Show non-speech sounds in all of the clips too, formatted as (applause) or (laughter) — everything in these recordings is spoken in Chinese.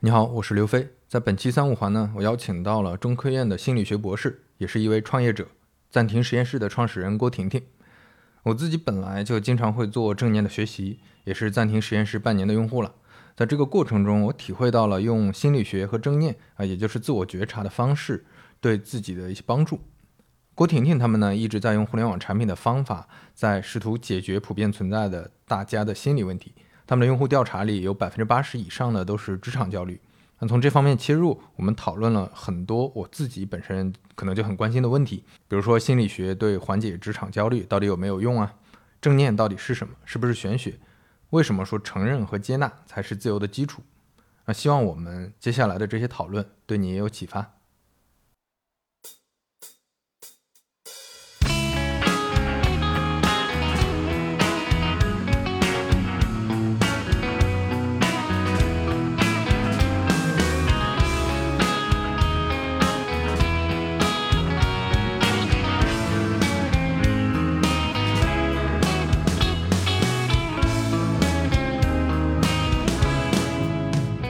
你好，我是刘飞。在本期三五环呢，我邀请到了中科院的心理学博士，也是一位创业者，暂停实验室的创始人郭婷婷。我自己本来就经常会做正念的学习，也是暂停实验室半年的用户了。在这个过程中，我体会到了用心理学和正念啊，也就是自我觉察的方式，对自己的一些帮助。郭婷婷他们呢，一直在用互联网产品的方法，在试图解决普遍存在的大家的心理问题。他们的用户调查里有百分之八十以上的都是职场焦虑。那从这方面切入，我们讨论了很多我自己本身可能就很关心的问题，比如说心理学对缓解职场焦虑到底有没有用啊？正念到底是什么？是不是玄学？为什么说承认和接纳才是自由的基础？那希望我们接下来的这些讨论对你也有启发。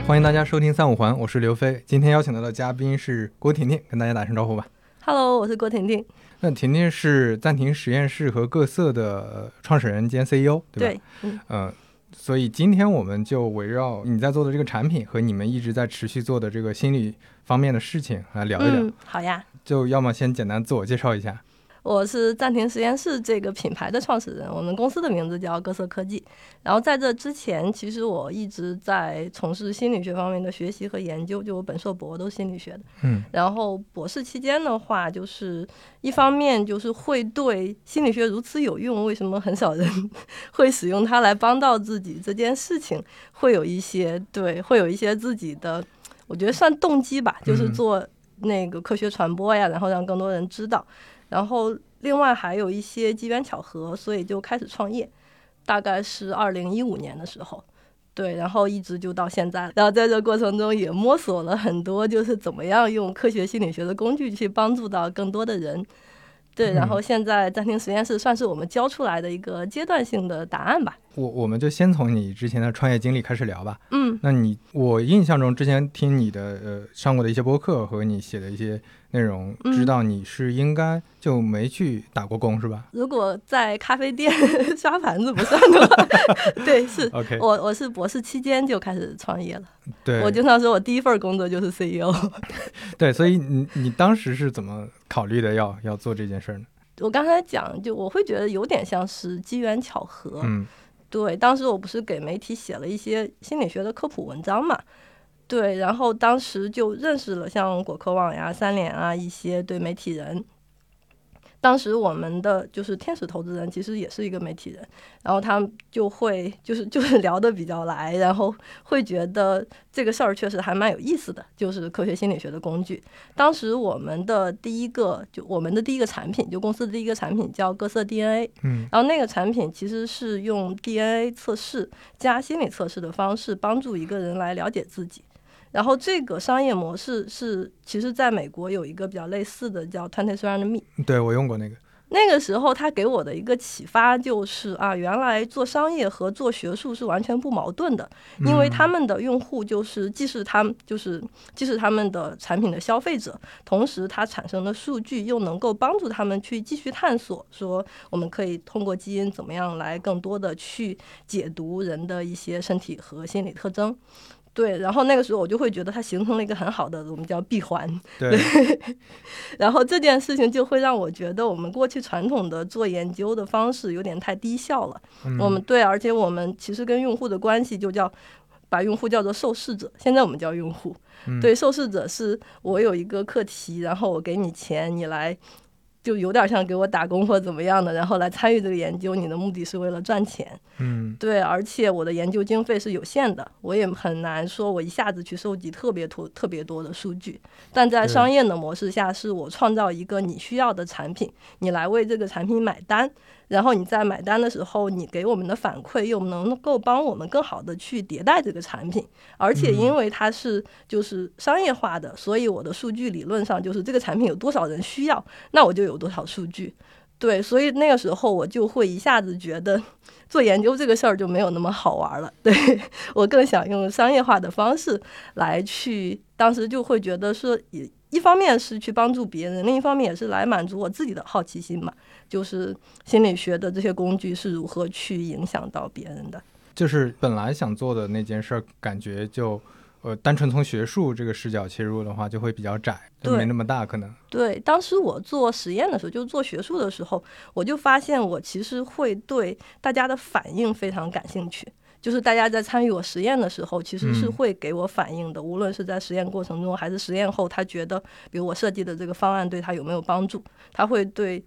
欢迎大家收听三五环，我是刘飞。今天邀请到的嘉宾是郭婷婷，跟大家打声招呼吧。Hello，我是郭婷婷。那婷婷是暂停实验室和各色的创始人兼 CEO，对吧？对，嗯，所以今天我们就围绕你在做的这个产品和你们一直在持续做的这个心理方面的事情来聊一聊。好呀。就要么先简单自我介绍一下。我是暂停实验室这个品牌的创始人，我们公司的名字叫各色科技。然后在这之前，其实我一直在从事心理学方面的学习和研究，就我本硕博都是心理学的。嗯。然后博士期间的话，就是一方面就是会对心理学如此有用，为什么很少人 (laughs) 会使用它来帮到自己这件事情，会有一些对，会有一些自己的，我觉得算动机吧，就是做那个科学传播呀，然后让更多人知道。然后，另外还有一些机缘巧合，所以就开始创业，大概是二零一五年的时候，对，然后一直就到现在。然后在这过程中也摸索了很多，就是怎么样用科学心理学的工具去帮助到更多的人。对，然后现在暂停实验室算是我们教出来的一个阶段性的答案吧。我我们就先从你之前的创业经历开始聊吧。嗯，那你我印象中之前听你的呃上过的一些播客和你写的一些。内容知道你是应该就没去打过工是吧？如果在咖啡店 (laughs) 刷盘子不算的话，(laughs) 对，是。(laughs) OK，我我是博士期间就开始创业了。对，我经常说我第一份工作就是 CEO。对，所以你你当时是怎么考虑的要要做这件事呢？我刚才讲，就我会觉得有点像是机缘巧合。嗯，对，当时我不是给媒体写了一些心理学的科普文章嘛。对，然后当时就认识了像果壳网呀、三联啊一些对媒体人。当时我们的就是天使投资人，其实也是一个媒体人，然后他们就会就是就是聊得比较来，然后会觉得这个事儿确实还蛮有意思的，就是科学心理学的工具。当时我们的第一个就我们的第一个产品，就公司的第一个产品叫各色 DNA，嗯，然后那个产品其实是用 DNA 测试加心理测试的方式，帮助一个人来了解自己。然后这个商业模式是，其实在美国有一个比较类似的，叫 Twenty Three and Me。对我用过那个。那个时候他给我的一个启发就是啊，原来做商业和做学术是完全不矛盾的，因为他们的用户就是既是他们就是既是他们的产品的消费者，同时它产生的数据又能够帮助他们去继续探索，说我们可以通过基因怎么样来更多的去解读人的一些身体和心理特征。对，然后那个时候我就会觉得它形成了一个很好的我们叫闭环。对，(laughs) 然后这件事情就会让我觉得我们过去传统的做研究的方式有点太低效了。我们对，而且我们其实跟用户的关系就叫把用户叫做受试者，现在我们叫用户。对，受试者是我有一个课题，然后我给你钱，你来。就有点像给我打工或怎么样的，然后来参与这个研究。你的目的是为了赚钱，嗯，对。而且我的研究经费是有限的，我也很难说我一下子去收集特别多、特别多的数据。但在商业的模式下，是我创造一个你需要的产品，你来为这个产品买单。然后你在买单的时候，你给我们的反馈又能够帮我们更好的去迭代这个产品，而且因为它是就是商业化的，所以我的数据理论上就是这个产品有多少人需要，那我就有多少数据。(laughs) 对，所以那个时候我就会一下子觉得做研究这个事儿就没有那么好玩了。(laughs) 对我更想用商业化的方式来去，当时就会觉得说，一一方面是去帮助别人，另一方面也是来满足我自己的好奇心嘛。就是心理学的这些工具是如何去影响到别人的。就是本来想做的那件事儿，感觉就。呃，单纯从学术这个视角切入的话，就会比较窄，就没那么大可能。对，当时我做实验的时候，就做学术的时候，我就发现我其实会对大家的反应非常感兴趣。就是大家在参与我实验的时候，其实是会给我反应的，无论是在实验过程中还是实验后，他觉得，比如我设计的这个方案对他有没有帮助，他会对。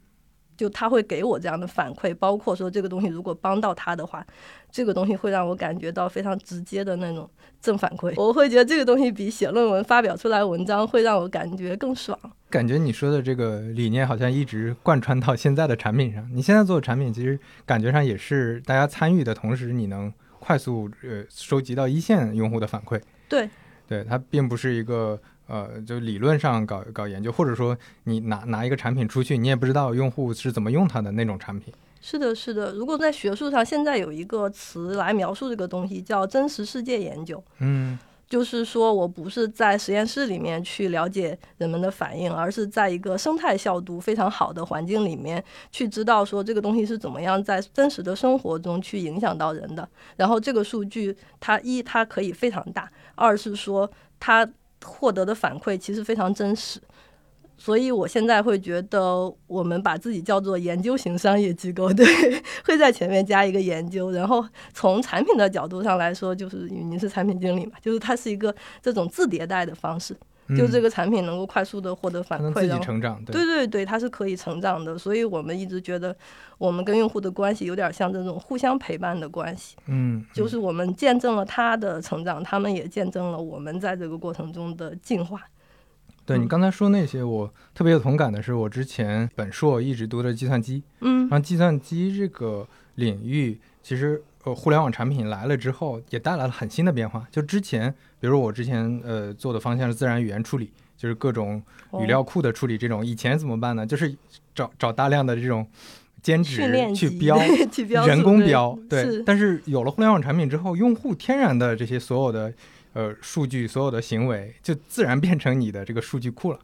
就他会给我这样的反馈，包括说这个东西如果帮到他的话，这个东西会让我感觉到非常直接的那种正反馈。我会觉得这个东西比写论文发表出来文章会让我感觉更爽。感觉你说的这个理念好像一直贯穿到现在的产品上。你现在做的产品其实感觉上也是大家参与的同时，你能快速呃收集到一线用户的反馈。对，对，它并不是一个。呃，就理论上搞搞研究，或者说你拿拿一个产品出去，你也不知道用户是怎么用它的那种产品。是的，是的。如果在学术上，现在有一个词来描述这个东西，叫真实世界研究。嗯，就是说我不是在实验室里面去了解人们的反应，而是在一个生态消毒非常好的环境里面去知道说这个东西是怎么样在真实的生活中去影响到人的。然后这个数据，它一它可以非常大，二是说它。获得的反馈其实非常真实，所以我现在会觉得我们把自己叫做研究型商业机构，(laughs) 对，会在前面加一个研究。然后从产品的角度上来说，就是您是产品经理嘛，就是它是一个这种自迭代的方式。就这个产品能够快速的获得反馈，自己成长，对对对，它是可以成长的。所以我们一直觉得，我们跟用户的关系有点像这种互相陪伴的关系。嗯，就是我们见证了他的成长，他们也见证了我们在这个过程中的进化。对你刚才说那些，我特别有同感的是，我之前本硕一直读的计算机，嗯，然后计算机这个领域，其实呃，互联网产品来了之后，也带来了很新的变化。就之前。比如我之前呃做的方向是自然语言处理，就是各种语料库的处理。这种以前怎么办呢？就是找找大量的这种兼职 (laughs) 去标，人工标。对。但是有了互联网产品之后，用户天然的这些所有的呃数据、所有的行为，就自然变成你的这个数据库了。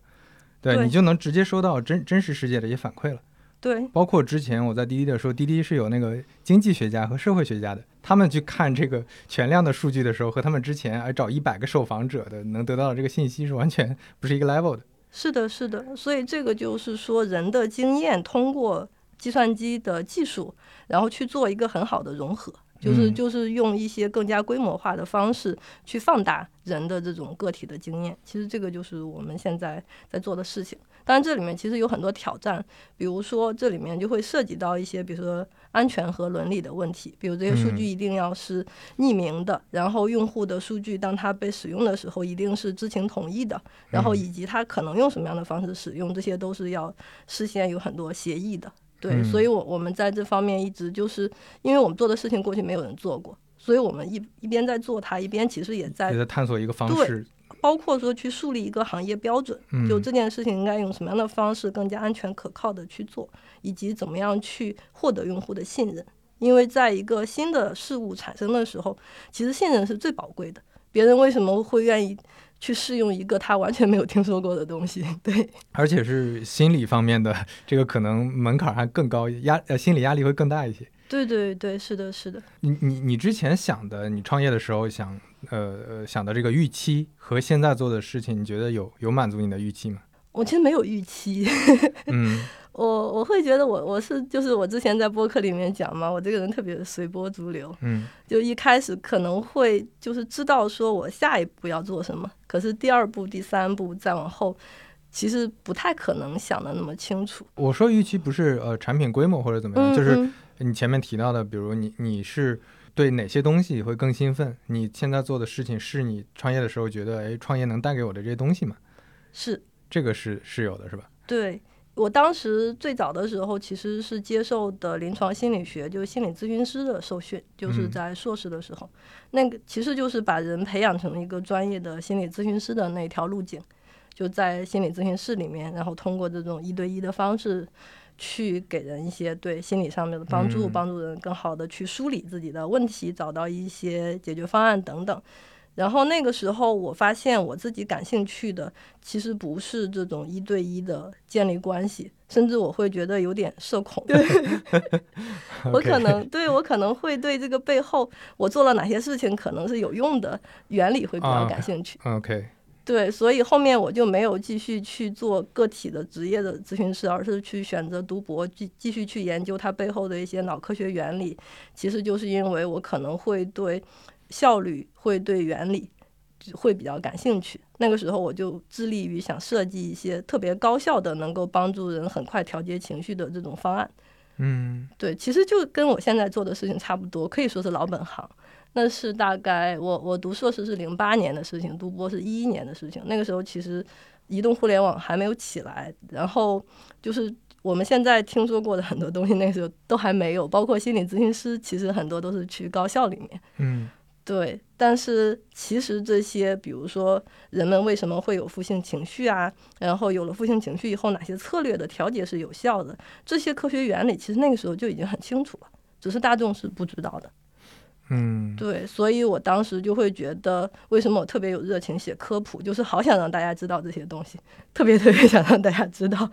对你就能直接收到真真实世界的一些反馈了。对，包括之前我在滴滴的时候，滴滴是有那个经济学家和社会学家的，他们去看这个全量的数据的时候，和他们之前哎找一百个受访者的能得到的这个信息是完全不是一个 level 的。是的，是的，所以这个就是说人的经验通过计算机的技术，然后去做一个很好的融合，就是就是用一些更加规模化的方式去放大人的这种个体的经验。其实这个就是我们现在在做的事情。当然，这里面其实有很多挑战，比如说这里面就会涉及到一些，比如说安全和伦理的问题，比如这些数据一定要是匿名的，然后用户的数据当它被使用的时候一定是知情同意的，然后以及它可能用什么样的方式使用，这些都是要事先有很多协议的。对，所以我我们在这方面一直就是因为我们做的事情过去没有人做过，所以我们一一边在做它，一边其实也在在探索一个方式。包括说去树立一个行业标准，就这件事情应该用什么样的方式更加安全可靠的去做，以及怎么样去获得用户的信任。因为在一个新的事物产生的时候，其实信任是最宝贵的。别人为什么会愿意去试用一个他完全没有听说过的东西？对，而且是心理方面的，这个可能门槛还更高，压呃心理压力会更大一些。对对对，是的，是的。你你你之前想的，你创业的时候想。呃呃，想的这个预期和现在做的事情，你觉得有有满足你的预期吗？我其实没有预期。嗯，(laughs) 我我会觉得我我是就是我之前在播客里面讲嘛，我这个人特别随波逐流。嗯，就一开始可能会就是知道说我下一步要做什么，可是第二步、第三步再往后，其实不太可能想的那么清楚。我说预期不是呃产品规模或者怎么样，就是你前面提到的，比如你你是。对哪些东西会更兴奋？你现在做的事情是你创业的时候觉得，哎，创业能带给我的这些东西吗？是，这个是是有的，是吧？对我当时最早的时候其实是接受的临床心理学，就是心理咨询师的受训，就是在硕士的时候，那个其实就是把人培养成一个专业的心理咨询师的那条路径，就在心理咨询室里面，然后通过这种一对一的方式。去给人一些对心理上面的帮助，嗯帮助人更好的去梳理自己的问题，找到一些解决方案等等。然后那个时候，我发现我自己感兴趣的其实不是这种一对一的建立关系，甚至我会觉得有点社恐。(laughs) 我可能对我可能会对这个背后我做了哪些事情可能是有用的原理会比较啊感兴趣。OK，对，所以后面我就没有继续去做个体的职业的咨询师，而是去选择读博，继继续去研究它背后的一些脑科学原理。其实就是因为我可能会对效率、会对原理会比较感兴趣。那个时候我就致力于想设计一些特别高效的，能够帮助人很快调节情绪的这种方案。嗯对，其实就跟我现在做的事情差不多，可以说是老本行。那是大概我我读硕士是零八年的事情，读博是一一年的事情。那个时候其实移动互联网还没有起来，然后就是我们现在听说过的很多东西，那个时候都还没有，包括心理咨询师，其实很多都是去高校里面。嗯对，但是其实这些，比如说人们为什么会有负性情绪啊，然后有了负性情绪以后，哪些策略的调节是有效的，这些科学原理其实那个时候就已经很清楚了，只是大众是不知道的。嗯对，所以我当时就会觉得，为什么我特别有热情写科普，就是好想让大家知道这些东西，特别特别 (laughs) 想让大家知道。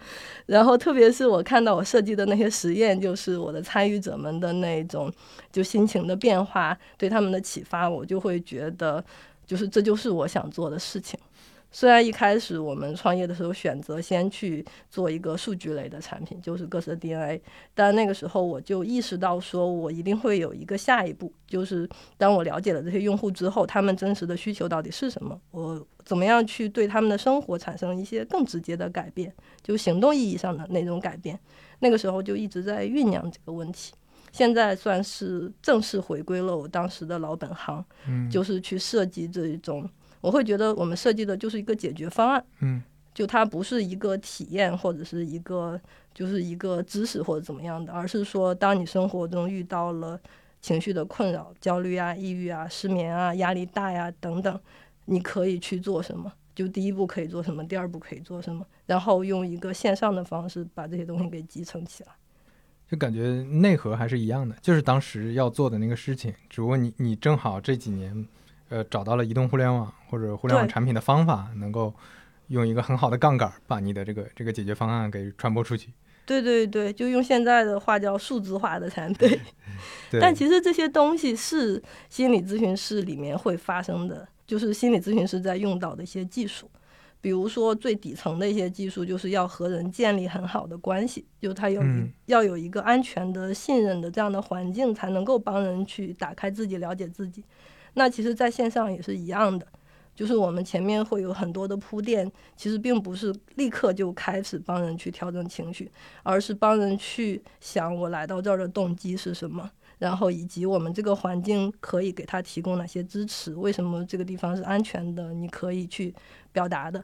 然后，特别是我看到我设计的那些实验，就是我的参与者们的那种就心情的变化，对他们的启发，我就会觉得，就是这就是我想做的事情。虽然一开始我们创业的时候选择先去做一个数据类的产品，就是各自的 DNA，但那个时候我就意识到，说我一定会有一个下一步，就是当我了解了这些用户之后，他们真实的需求到底是什么，我怎么样去对他们的生活产生一些更直接的改变，就行动意义上的那种改变。那个时候就一直在酝酿这个问题。现在算是正式回归了我当时的老本行，嗯就是去设计这一种，我会觉得我们设计的就是一个解决方案，嗯就它不是一个体验或者是一个就是一个知识或者怎么样的，而是说当你生活中遇到了情绪的困扰、焦虑啊、抑郁啊、失眠啊、压力大呀、等等，你可以去做什么？就第一步可以做什么，第二步可以做什么，然后用一个线上的方式把这些东西给集成起来。就感觉内核还是一样的，就是当时要做的那个事情，只不过你你正好这几年，呃，找到了移动互联网或者互联网产品的方法，能够用一个很好的杠杆儿把你的这个这个解决方案给传播出去。对对对，就用现在的话叫数字化的产品。(laughs) 对，但其实这些东西是心理咨询室里面会发生的，就是心理咨询师在用到的一些技术。比如说最底层的一些技术，就是要和人建立很好的关系，就他有、嗯要有一个安全的、信任的这样的环境，才能够帮人去打开自己、了解自己。那其实在线上也是一样的，就是我们前面会有很多的铺垫，其实并不是立刻就开始帮人去调整情绪，而是帮人去想我来到这儿的动机是什么。然后以及我们这个环境可以给他提供哪些支持？为什么这个地方是安全的？你可以去表达的，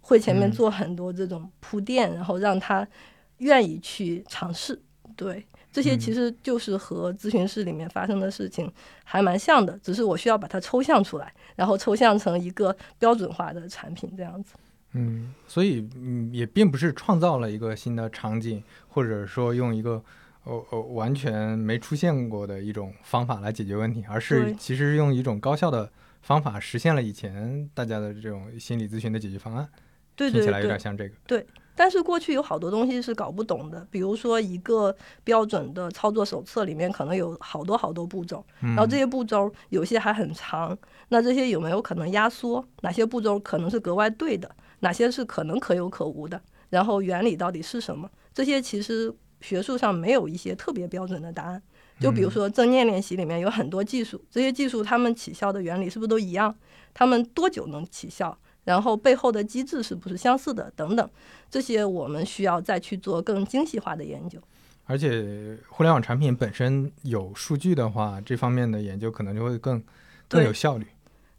会前面嗯做很多这种铺垫，然后让他愿意去尝试。对，这些其嗯实就是和咨询室里面发生的事情还蛮像的，只是我需要把它抽象出来，然后抽象成一个标准化的产品这样子。嗯，所以嗯也并不是创造了一个新的场景，或者说用一个哦哦完全没出现过的一种方法来解决问题，而是其实用一种高效的方法实现了以前大家的这种心理咨询的解决方案。对对听起来有点像这个。但是过去有好多东西是搞不懂的，比如说一个标准的操作手册里面可能有好多好多步骤，然然后这些步骤有些还很长，那这些有没有可能压缩？哪些步骤可能是格外对的？哪些是可能可有可无的？然后原理到底是什么？这些其实学术上没有一些特别标准的答案。就比如说正念练习里面有很多技术，这些技术它们起效的原理是不是都一样？它们多久能起效？然后背后的机制是不是相似的？等等，这些我们需要再去做更精细化的研究。而且互联网产品本身有数据的话，这方面的研究可能就会更更有效率。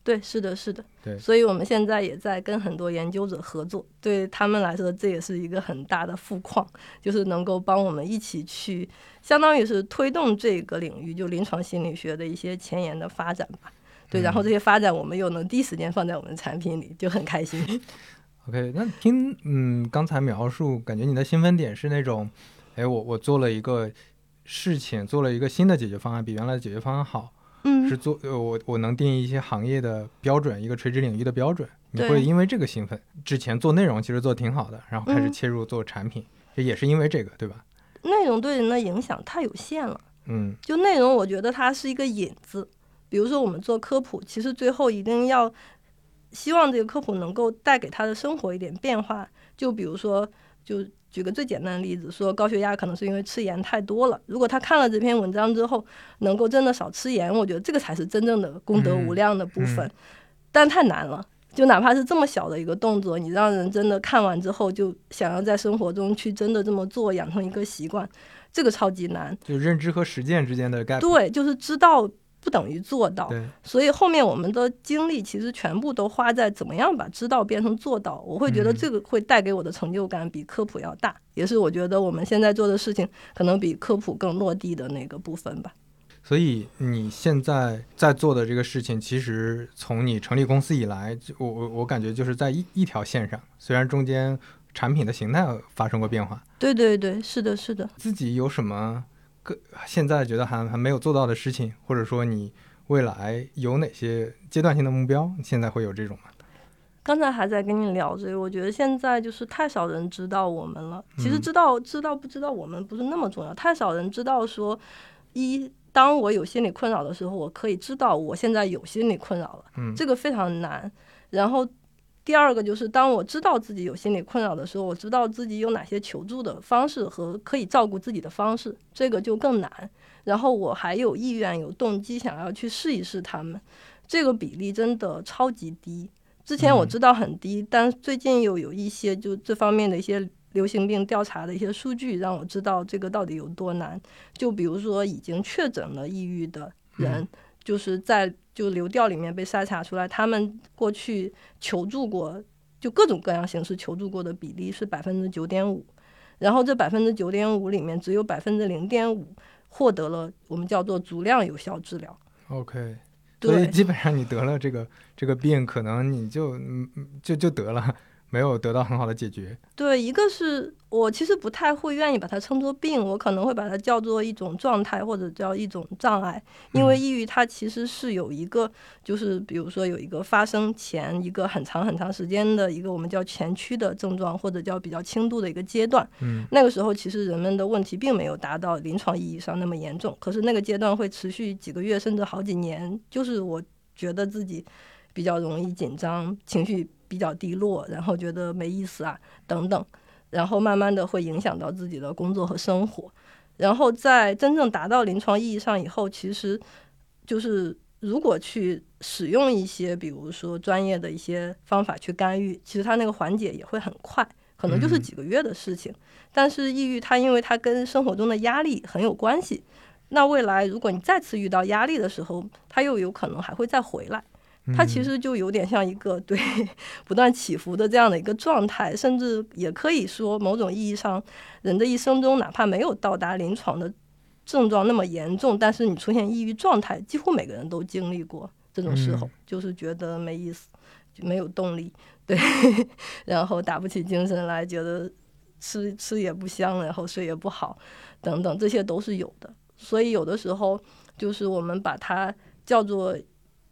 对，是的，是的。对所以我们现在也在跟很多研究者合作，对他们来说，这也是一个很大的富矿，就是能够帮我们一起去，相当于是推动这个领域，就临床心理学的一些前沿的发展吧。对，然后这些发展我们又能第一时间放在我们的产品里，就很开心。(laughs) OK，那听嗯刚才描述，感觉你的兴奋点是那种哎，我我做了一个事情，做了一个新的解决方案，比原来的解决方案好，嗯，是做呃我我能定义一些行业的标准，一个垂直领域的标准，你会因为这个兴奋。之前做内容其实做得挺好的，然后开始嗯切入做产品，这也是因为这个，对吧？内容对人的影响太有限了。嗯就内容，我觉得它是一个引子。比如说，我们做科普，其实最后一定要希望这个科普能够带给他的生活一点变化。就比如说，就举个最简单的例子，说高血压可能是因为吃盐太多了。如果他看了这篇文章之后，能够真的少吃盐，我觉得这个才是真正的功德无量的部分。嗯但太难了。就哪怕是这么小的一个动作，你让人真的看完之后，就想要在生活中去真的这么做，养成一个习惯，这个超级难。就认知和实践之间的 gap。对，就是知道不等于做到，所以后面我们的精力其实全部都花在怎么样把知道变成做到。我会觉得嗯这个会带给我的成就感比科普要大，也是我觉得我们现在做的事情可能比科普更落地的那个部分吧。所以你现在在做的这个事情，其实从你成立公司以来，就我我我感觉就是在一一条线上，虽然中间产品的形态发生过变化，对对对，是的，是的。自己有什么个现在觉得还还没有做到的事情，或者说你未来有哪些阶段性的目标？现在会有这种吗？刚才还在跟你聊这个，我觉得现在就是太少人知道我们了。其实嗯知道知道不知道我们不是那么重要，太少人知道说，一当我有心理困扰的时候，我可以知道我现在有心理困扰了，嗯这个非常难。然后第二个就是当我知道自己有心理困扰的时候，我知道自己有哪些求助的方式和可以照顾自己的方式，这个就更难。然后我还有意愿、有动机想要去试一试他们，这个比例真的超级低。之前我嗯知道很低，但最近又有一些就这方面的一些流行病调查的一些数据，让我知道这个到底有多难。就比如说已经确诊了抑郁的人，就是在就流调里面被筛查出来，他们过去求助过，就各种各样形式求助过的比例是百分之九点五，然后这百分之九点五里面只有百分之零点五获得了我们叫做足量有效治疗。OK，所以对，基本上你得了这个这个病，可能你就嗯嗯就就得了，没有得到很好的解决。对，一个是我其实不太会愿意把它称作病，我可能会把它叫做一种状态或者叫一种障碍，因为嗯抑郁它其实是有一个，就是比如说有一个发生前一个很长很长时间的一个我们叫前驱的症状，或者叫比较轻度的一个阶段。嗯那个时候其实人们的问题并没有达到临床意义上那么严重，可是那个阶段会持续几个月甚至好几年，就是我觉得自己比较容易紧张，情绪比较低落，然后觉得没意思啊等等，然后慢慢的会影响到自己的工作和生活，然后在真正达到临床意义上以后，其实就是如果去使用一些比如说专业的一些方法去干预，其实它那个缓解也会很快。可能就是嗯几个月的事情，但是抑郁它因为它跟生活中的压力很有关系，那未来如果你再次遇到压力的时候，它又有可能还会再回来。它其嗯实就有点像一个对不断起伏的这样的一个状态，甚至也可以说某种意义上，人的一生中哪怕没有到达临床的症状那么严重，但是你出现抑郁状态，几乎每个人都经历过这种时候，嗯就是觉得没意思，就没有动力，对，(laughs) 然后打不起精神来，觉得吃吃也不香，然后睡也不好，等等，这些都是有的。所以有的时候就是我们把它叫做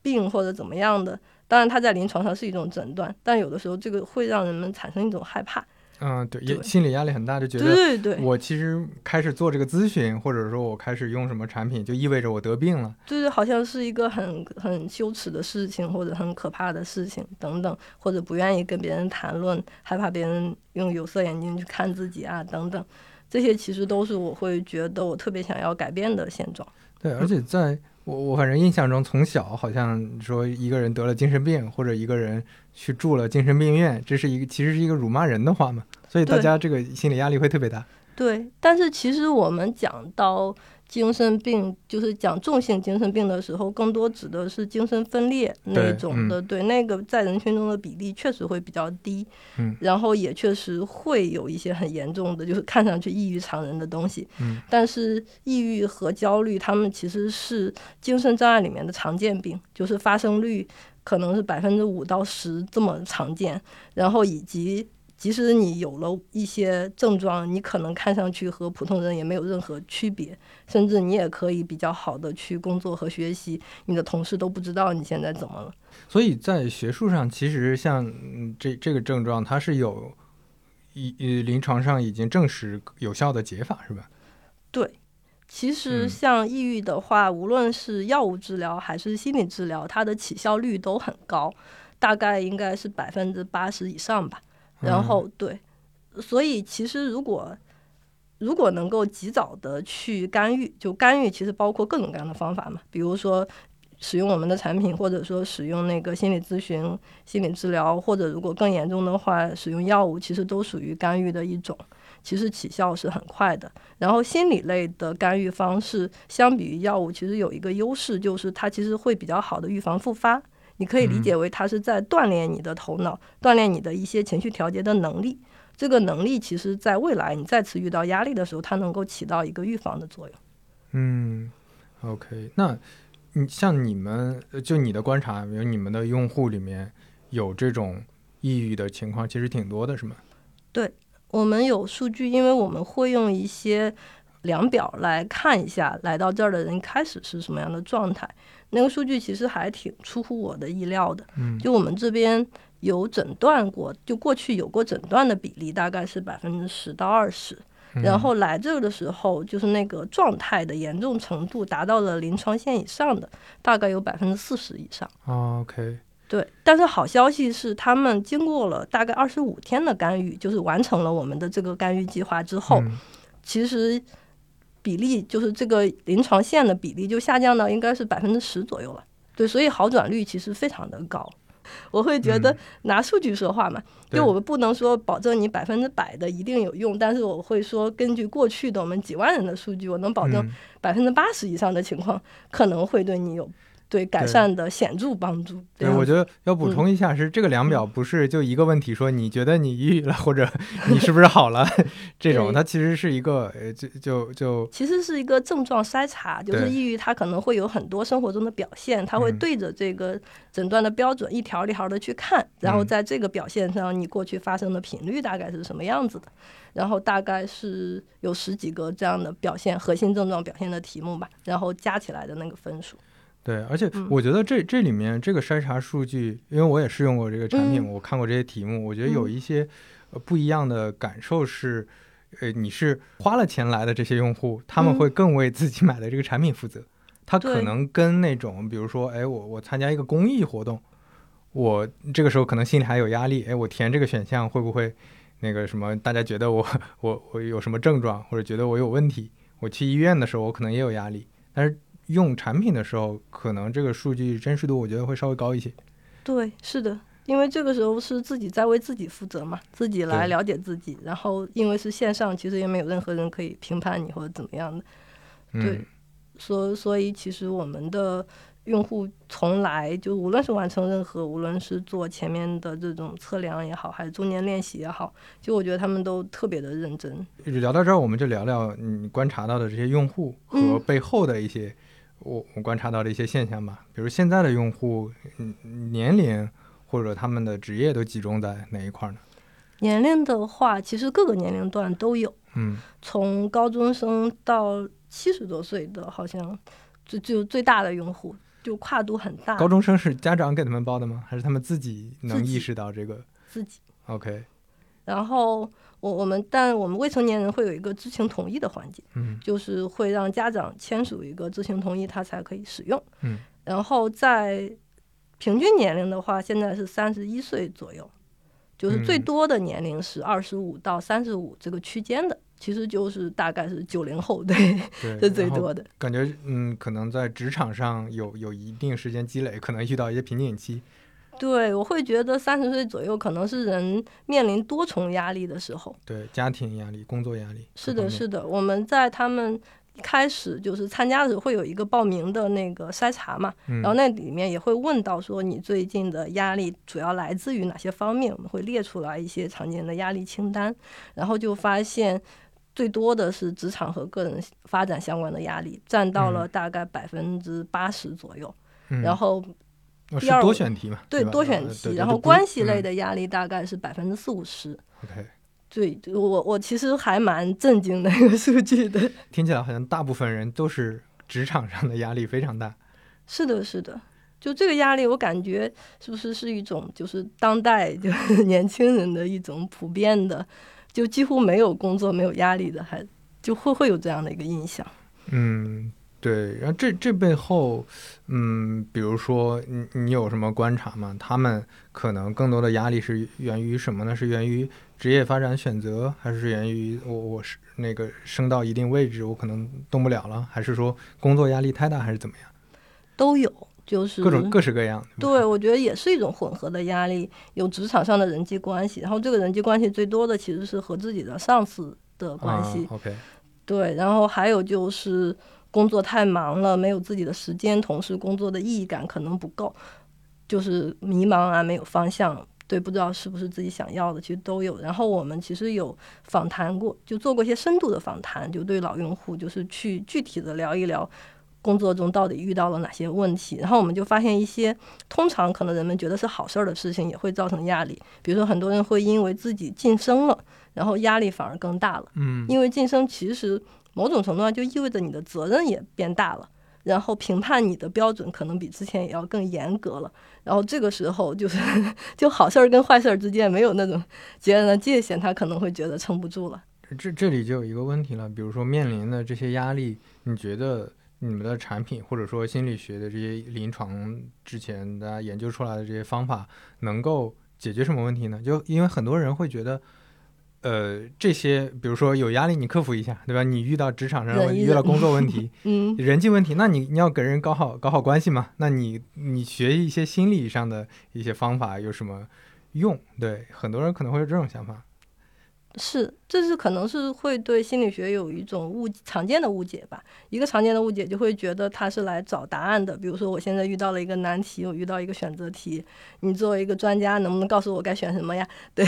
病或者怎么样的，当然它在临床上是一种诊断，但有的时候这个会让人们产生一种害怕。嗯，对，也心理压力很大，就觉得对对对，我其实开始做这个咨询，或者说我开始用什么产品，就意味着我得病了。就是好像是一个很很羞耻的事情，或者很可怕的事情等等，或者不愿意跟别人谈论，害怕别人用有色眼镜去看自己啊等等，这些其实都是我会觉得我特别想要改变的现状。对，而且在我我反正印象中，从小好像说一个人得了精神病，或者一个人去住了精神病院，这是一个其实是一个辱骂人的话嘛，所以大家这个心理压力会特别大。对，但是其实我们讲到精神病，就是讲重性精神病的时候，更多指的是精神分裂那种的。对，那个在人群中的比例确实会比较低，嗯然后也确实会有一些很严重的，就是看上去异于常人的东西。嗯但是抑郁和焦虑，他们其实是精神障碍里面的常见病，就是发生率可能是百分之五到十这么常见，然后以及即使你有了一些症状，你可能看上去和普通人也没有任何区别，甚至你也可以比较好的去工作和学习，你的同事都不知道你现在怎么了。所以在学术上，其实像这这个症状，它是有一临床上已经证实有效的解法，是吧？对，其实像抑郁的话，无论是药物治疗还是心理治疗，它的起效率都很高，大概应该是百分之八十以上吧。然后对，所以其实如果如果能够及早的去干预，就干预其实包括各种各样的方法嘛，比如说使用我们的产品，或者说使用那个心理咨询、心理治疗，或者如果更严重的话，使用药物，其实都属于干预的一种，其实起效是很快的。然后心理类的干预方式，相比于药物，其实有一个优势，就是它其实会比较好的预防复发。你可以理解为它是在锻炼你的头脑，锻炼你的一些情绪调节的能力。这个能力其实在未来你再次遇到压力的时候，它能够起到一个预防的作用。嗯，OK，那你像你们就你的观察，比如你们的用户里面有这种抑郁的情况，其实挺多的，是吗？对，我们有数据，因为我们会用一些量表来看一下来到这儿的人开始是什么样的状态。那个数据其实还挺出乎我的意料的，就我们这边有诊断过，就过去有过诊断的比例大概是百分之十到二十，然后来这个的时候，就是那个状态的严重程度达到了临床线以上的，大概有百分之四十以上。OK，对，但是好消息是，他们经过了大概二十五天的干预，就是完成了我们的这个干预计划之后，其实。比例就是这个临床线的比例就下降到应该是百分之十左右了，对，所以好转率其实非常的高。我会觉得拿数据说话嘛，就我们不能说保证你百分之百的一定有用，但是我会说根据过去的我们几万人的数据，我能保证百分之八十以上的情况可能会对你有。对改善的显著帮助。对，我觉得要补充一下，是这个量表不是就一个问题，说你觉得你抑郁了，或者 (laughs) 你是不是好了这种，它其实是一个，呃，就就就，其实是一个症状筛查，就是抑郁它可能会有很多生活中的表现，它会对着这个诊断的标准一条一条的去看，然后在这个表现上，你过去发生的频率大概是什么样子的，然后大概是有十几个这样的表现核心症状表现的题目吧，然后加起来的那个分数。对，而且我觉得这这里面这个筛查数据，因为我也试用过这个产品，我看过这些题目，我觉得有一些不一样的感受是，呃，你是花了钱来的这些用户，他们会更为自己买的这个产品负责。他可能跟那种，比如说，哎，我我参加一个公益活动，我这个时候可能心里还有压力，哎，我填这个选项会不会那个什么？大家觉得我我我有什么症状，或者觉得我有问题？我去医院的时候，我可能也有压力，但是。用产品的时候，可能这个数据真实度我觉得会稍微高一些。对，是的，因为这个时候是自己在为自己负责嘛，自己来了解自己。然后因为是线上，其实也没有任何人可以评判你或者怎么样的。对，所所以其实我们的用户从来就无论是完成任何，无论是做前面的这种测量也好，还是中间练习也好，就我觉得他们都特别的认真。聊到这儿，我们就聊聊你观察到的这些用户和背后的一些。我我观察到的一些现象吧，比如现在的用户，嗯，年龄或者他们的职业都集中在哪一块呢？年龄的话，其实各个年龄段都有，嗯，从高中生到七十多岁的，好像就就最大的用户就跨度很大。高中生是家长给他们报的吗？还是他们自己能意识到这个？自己。OK。然后。我我们，但我们未成年人会有一个知情同意的环节，嗯，就是会让家长签署一个知情同意，他才可以使用，嗯。然后在平均年龄的话，现在是三十一岁左右，就是最多的年龄是二十五到三十五这个区间的，其实就是大概是九零后，对，是最多的。感觉嗯，可能在职场上有有一定时间积累，可能遇到一些瓶颈期。对，我会觉得三十岁左右可能是人面临多重压力的时候。对，家庭压力、工作压力。是的，是的。我们在他们一开始就是参加的时候，会有一个报名的那个筛查嘛，然后那里面也会问到说你最近的压力主要来自于哪些方面，我们会列出来一些常见的压力清单，然后就发现最多的是职场和个人发展相关的压力，占到了大概百分之八十左右，然后。第二多选题嘛？对，吧多选题，然后关系类嗯的压力大概是百分之四五十。OK，对，我我其实还蛮震惊的一个数据的。(laughs) 听起来好像大部分人都是职场上的压力非常大。是的，是的，就这个压力，我感觉是不是是一种就是当代就是 (laughs) 年轻人的一种普遍的，就几乎没有工作没有压力的，还就会会有这样的一个印象。嗯，对。然后这这背后，嗯，比如说你你有什么观察吗？他们可能更多的压力是源于什么呢？是源于职业发展选择，还是源于我我是那个升到一定位置，我可能动不了了，还是说工作压力太大，还是怎么样？都有，就是各种各式各样。吧对，我觉得也是一种混合的压力，有职场上的人际关系，然后这个人际关系最多的其实是和自己的上司的关系，啊、OK，对，然后还有就是工作太忙了，没有自己的时间，同时工作的意义感可能不够，就是迷茫啊，没有方向，对，不知道是不是自己想要的，其实都有。然后我们其实有访谈过，就做过一些深度的访谈，就对老用户，就是去具体的聊一聊。工作中到底遇到了哪些问题？然后我们就发现一些通常可能人们觉得是好事儿的事情，也会造成压力。比如说，很多人会因为自己晋升了，然后压力反而更大了。嗯，因为晋升其实某种程度上就意味着你的责任也变大了，然后评判你的标准可能比之前也要更严格了。然后这个时候就是 (laughs) 就好事儿跟坏事儿之间没有那种截然的界限，他可能会觉得撑不住了。这这里就有一个问题了，比如说面临的这些压力，你觉得你们的产品或者说心理学的这些临床之前大家研究出来的这些方法，能够解决什么问题呢？就因为很多人会觉得，呃，这些比如说有压力，你克服一下，对吧？你遇到职场上遇到工作问题、嗯，人际问题，那你你要跟人搞好搞好关系嘛？那你你学一些心理上的一些方法有什么用？对，很多人可能会有这种想法。是，这是可能是会对心理学有一种误常见的误解吧。一个常见的误解就会觉得他是来找答案的。比如说，我现在遇到了一个难题，我遇到一个选择题，你作为一个专家，能不能告诉我该选什么呀？对，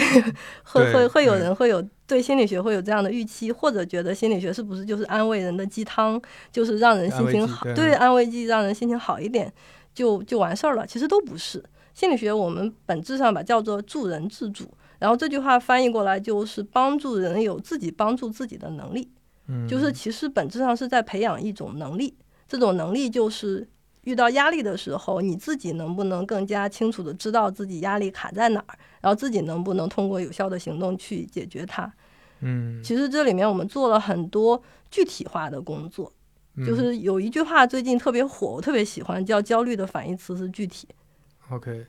会会会有嗯人会有对心理学会有这样的预期，或者觉得心理学是不是就是安慰人的鸡汤，就是让人心情好，对对，安慰剂让人心情好一点，就就完事儿了。其实都不是。心理学我们本质上把叫做助人自主。然后这句话翻译过来就是帮助人有自己帮助自己的能力，嗯，就是其实本质上是在培养一种能力。这种能力就是遇到压力的时候，你自己能不能更加清楚的知道自己压力卡在哪儿，然后自己能不能通过有效的行动去解决它。嗯，其实这里面我们做了很多具体化的工作，嗯就是有一句话最近特别火，我特别喜欢，叫焦虑的反义词是具体。OK，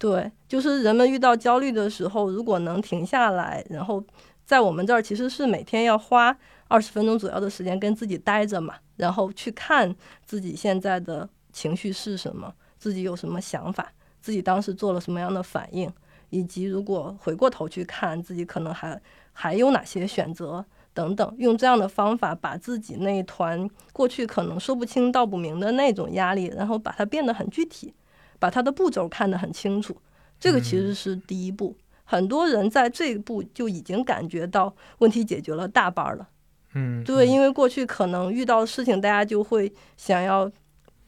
对，就是人们遇到焦虑的时候，如果能停下来，然后在我们这儿其实是每天要花二十分钟左右的时间跟自己待着嘛，然后去看自己现在的情绪是什么，自己有什么想法，自己当时做了什么样的反应，以及如果回过头去看自己可能还还有哪些选择等等，用这样的方法把自己那一团过去可能说不清道不明的那种压力，然后把它变得很具体。把它的步骤看得很清楚，这个其实是第一步。很多人在这一步就已经感觉到问题解决了大半了。嗯，对，嗯因为过去可能遇到事情，大家就会想要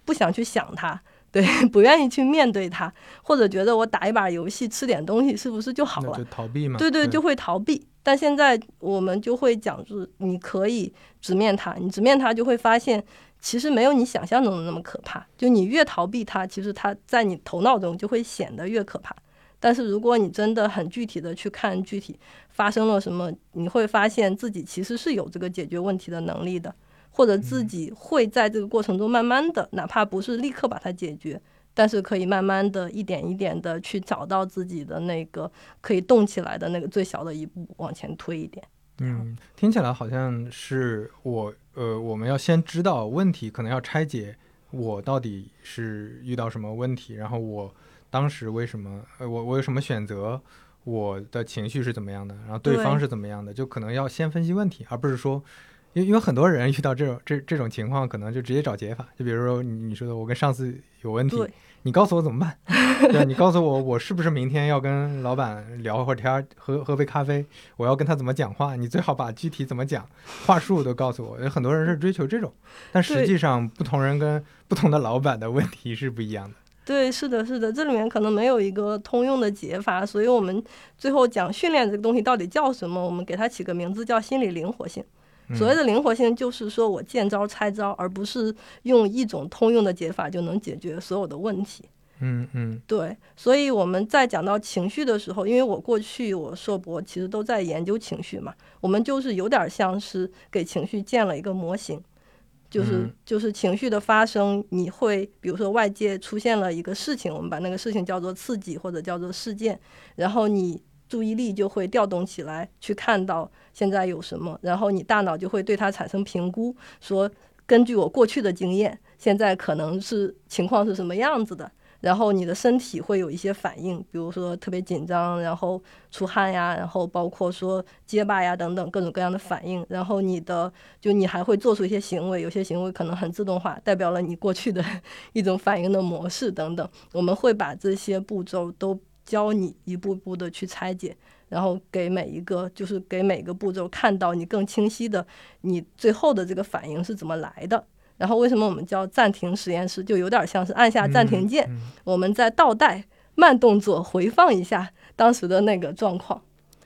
不想去想它，对，(laughs) 不愿意去面对它，或者觉得我打一把游戏，吃点东西是不是就好了就？逃避嘛。对对，就会逃避。但现在我们就会讲，就是你可以直面它，你直面它就会发现，其实没有你想象中的那么可怕。就你越逃避它，其实它在你头脑中就会显得越可怕。但是如果你真的很具体的去看具体发生了什么，你会发现自己其实是有这个解决问题的能力的，或者自己会在这个过程中慢慢的，哪怕不是立刻把它解决，但是可以慢慢的一点一点的去找到自己的那个可以动起来的那个最小的一步，往前推一点。嗯，听起来好像是我呃，我们要先知道问题，可能要拆解我到底是遇到什么问题，然后我当时为什么呃，我我有什么选择，我的情绪是怎么样的，然后对对方是怎么样的，就可能要先分析问题，而不是说。因因为很多人遇到这种这这种情况，可能就直接找解法。就比如说你你说的，我跟上司有问题，你告诉我怎么办？(laughs) 对吧？你告诉我，我是不是明天要跟老板聊会儿天儿，喝喝杯咖啡？我要跟他怎么讲话？你最好把具体怎么讲，话术都告诉我。有很多人是追求这种，但实际上不同人跟不同的老板的问题是不一样的。对，是的，是的，这里面可能没有一个通用的解法，所以我们最后讲训练这个东西到底叫什么，我们给它起个名字叫心理灵活性。所谓的灵活性，就是说我见招拆招，而不是用一种通用的解法就能解决所有的问题。嗯嗯，对。所以我们在讲到情绪的时候，因为我过去我硕博其实都在研究情绪嘛，我们就是有点像是给情绪建了一个模型，就是就是情绪的发生，你会比如说外界出现了一个事情，我们把那个事情叫做刺激或者叫做事件，然后你。注意力就会调动起来，去看到现在有什么，然后你大脑就会对它产生评估，说根据我过去的经验，现在可能是情况是什么样子的，然后你的身体会有一些反应，比如说特别紧张，然后出汗呀，然后包括说结巴呀等等各种各样的反应，然后你的就你还会做出一些行为，有些行为可能很自动化，代表了你过去的 (laughs) 一种反应的模式等等，我们会把这些步骤都。教你一步步的去拆解，然后给每一个就是给每个步骤看到你更清晰的你最后的这个反应是怎么来的。然后为什么我们叫暂停实验室，就有点像是按下暂停键，我们再倒带慢动作回放一下当时的那个状况。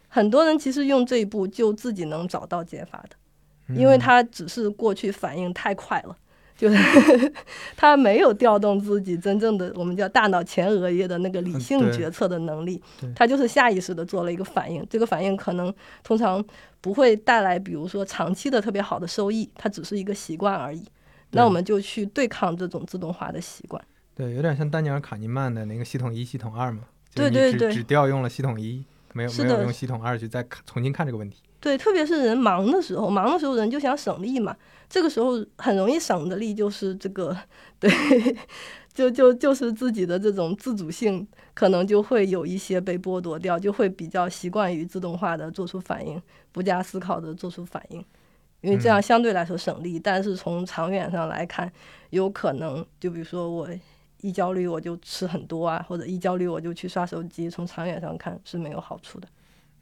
很多人其实用这一步就自己能找到解法的，因为他只是过去反应太快了。就是 (laughs) 他没有调动自己真正的我们叫大脑前额叶的那个理性决策的能力，他就是下意识的做了一个反应。这个反应可能通常不会带来，比如说长期的特别好的收益，它只是一个习惯而已。那我们就去对抗这种自动化的习惯。对，有点像丹尼尔·卡尼曼的那个系统一、系统二嘛。对对对，只调用了系统一，没有没有用系统二去再重新看这个问题。对，特别是人忙的时候，忙的时候人就想省力嘛。这个时候很容易省的力就是这个，对，(laughs) 就就就是自己的这种自主性可能就会有一些被剥夺掉，就会比较习惯于自动化的做出反应，不加思考的做出反应，因为这样相对来说省力。但是从长远上来看，有可能就比如说我一焦虑我就吃很多啊，或者一焦虑我就去刷手机，从长远上看是没有好处的。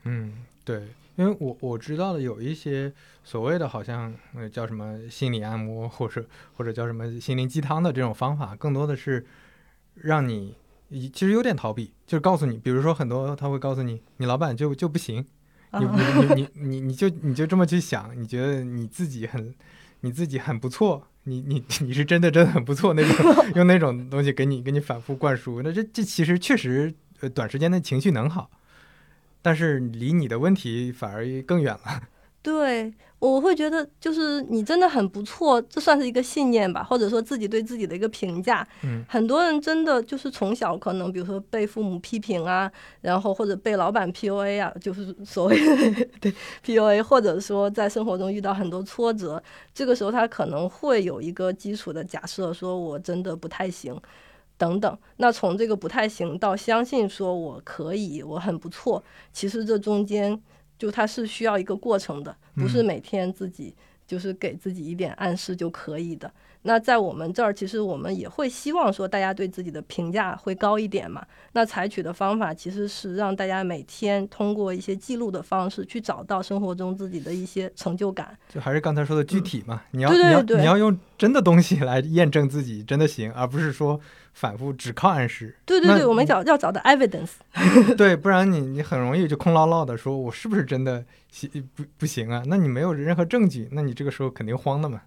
嗯，对。因为我我知道的有一些所谓的好像呃叫什么心理按摩，或者或者叫什么心灵鸡汤的这种方法，更多的是让你其实有点逃避，就是告诉你，比如说很多他会告诉你，你老板就就不行，(laughs) 你你你你你就你就这么去想，你觉得你自己很你自己很不错，你你你是真的真的很不错那种，(laughs) 用那种东西给你给你反复灌输，那这这其实确实呃短时间的情绪能好。但是离你的问题反而更远了。对，我会觉得就是你真的很不错，这算是一个信念吧，或者说自己对自己的一个评价。嗯，很多人真的就是从小可能，比如说被父母批评啊，然后或者被老板 PUA 啊，就是所谓的 (laughs) 对 PUA，或者说在生活中遇到很多挫折，这个时候他可能会有一个基础的假设，说我真的不太行。等等，那从这个不太行到相信说我可以，我很不错，其实这中间就它是需要一个过程的，不是每天自己就是给自己一点暗示就可以的。那在我们这儿，其实我们也会希望说大家对自己的评价会高一点嘛。那采取的方法其实是让大家每天通过一些记录的方式去找到生活中自己的一些成就感。就还是刚才说的具体嘛，你要你要你要用真的东西来验证自己真的行，而不是说反复只靠暗示。对对对，我们找要找的 evidence。(laughs) 对，不然你你很容易就空落落的说，我是不是真的行不不行啊？那你没有任何证据，那你这个时候肯定慌的嘛。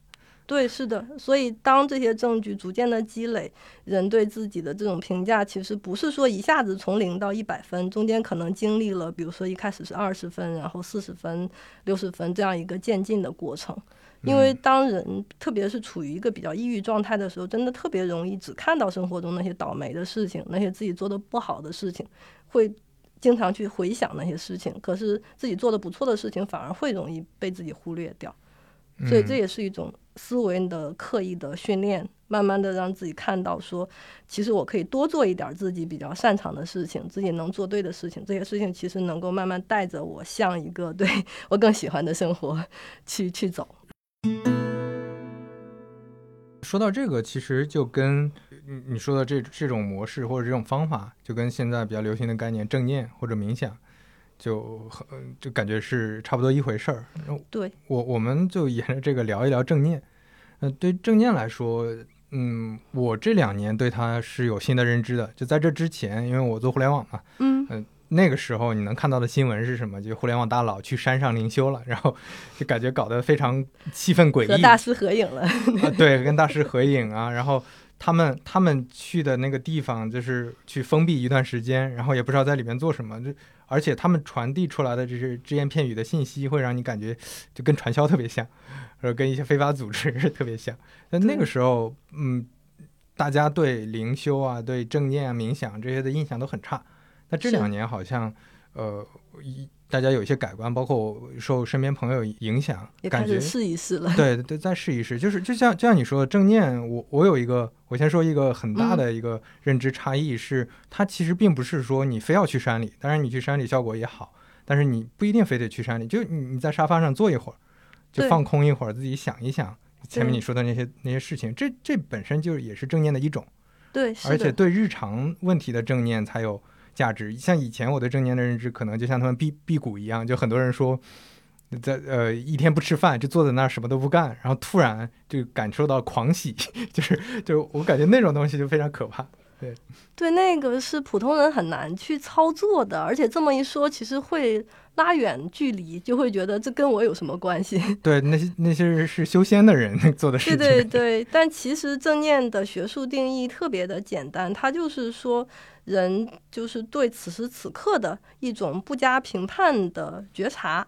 对，是的，所以当这些证据逐渐的积累，人对自己的这种评价，其实不是说一下子从零到一百分，中间可能经历了，比如说一开始是二十分，然后四十分、六十分这样一个渐进的过程。因为当人特别是处于一个比较抑郁状态的时候，真的特别容易只看到生活中那些倒霉的事情，那些自己做的不好的事情，会经常去回想那些事情，可是自己做的不错的事情反而会容易被自己忽略掉。所以这也是一种。思维的刻意的训练，慢慢的让自己看到，说其实我可以多做一点自己比较擅长的事情，自己能做对的事情，这些事情其实能够慢慢带着我向一个对我更喜欢的生活去去走。说到这个，其实就跟你你说的这这种模式或者这种方法，就跟现在比较流行的概念正念或者冥想。就很就感觉是差不多一回事儿。对，我我们就沿着这个聊一聊正念。嗯，对正念来说，嗯，我这两年对它是有新的认知的。就在这之前，因为我做互联网嘛，嗯那个时候你能看到的新闻是什么？就互联网大佬去山上灵修了，然后就感觉搞得非常气氛诡异。和大师合影了。啊，对，跟大师合影啊，然后他们他们去的那个地方就是去封闭一段时间，然后也不知道在里面做什么，就而且他们传递出来的这些只言片语的信息，会让你感觉 (sniffs) 就跟传销特别像，呃，跟一些非法组织特别像。那那个时候，嗯，大家对灵修啊、对正念啊、冥想这些的印象都很差。那这两年好像，呃，一大家有一些改观，包括我受身边朋友影响，感觉也开始试一试了。对对，再试一试，就是就像就像你说的正念，我我有一个，我先说一个很大嗯。的一个认知差异是，它其实并不是说你非要去山里，当然你去山里效果也好，但是你不一定非得去山里，就你你在沙发上坐一会儿，就放空一会儿，自己想一想前面你说的那些那些事情，这这本身就也是正念的一种，对，而且，对日常问题的正念才有价值。像以前我对正念的认知，可能就像他们辟辟谷一样，就很多人说，在呃一天不吃饭就坐在那儿什么都不干，然后突然就感受到狂喜，(laughs) 就是就我感觉那种东西就非常可怕。对对那个是普通人很难去操作的，而且这么一说，其实会拉远距离，就会觉得这跟我有什么关系？(laughs) 对，那些那些是修仙的人 (laughs) 做的事对情。对对，但其实正念的学术定义特别的简单，它就是说人就是对此时此刻的一种不加评判的觉察。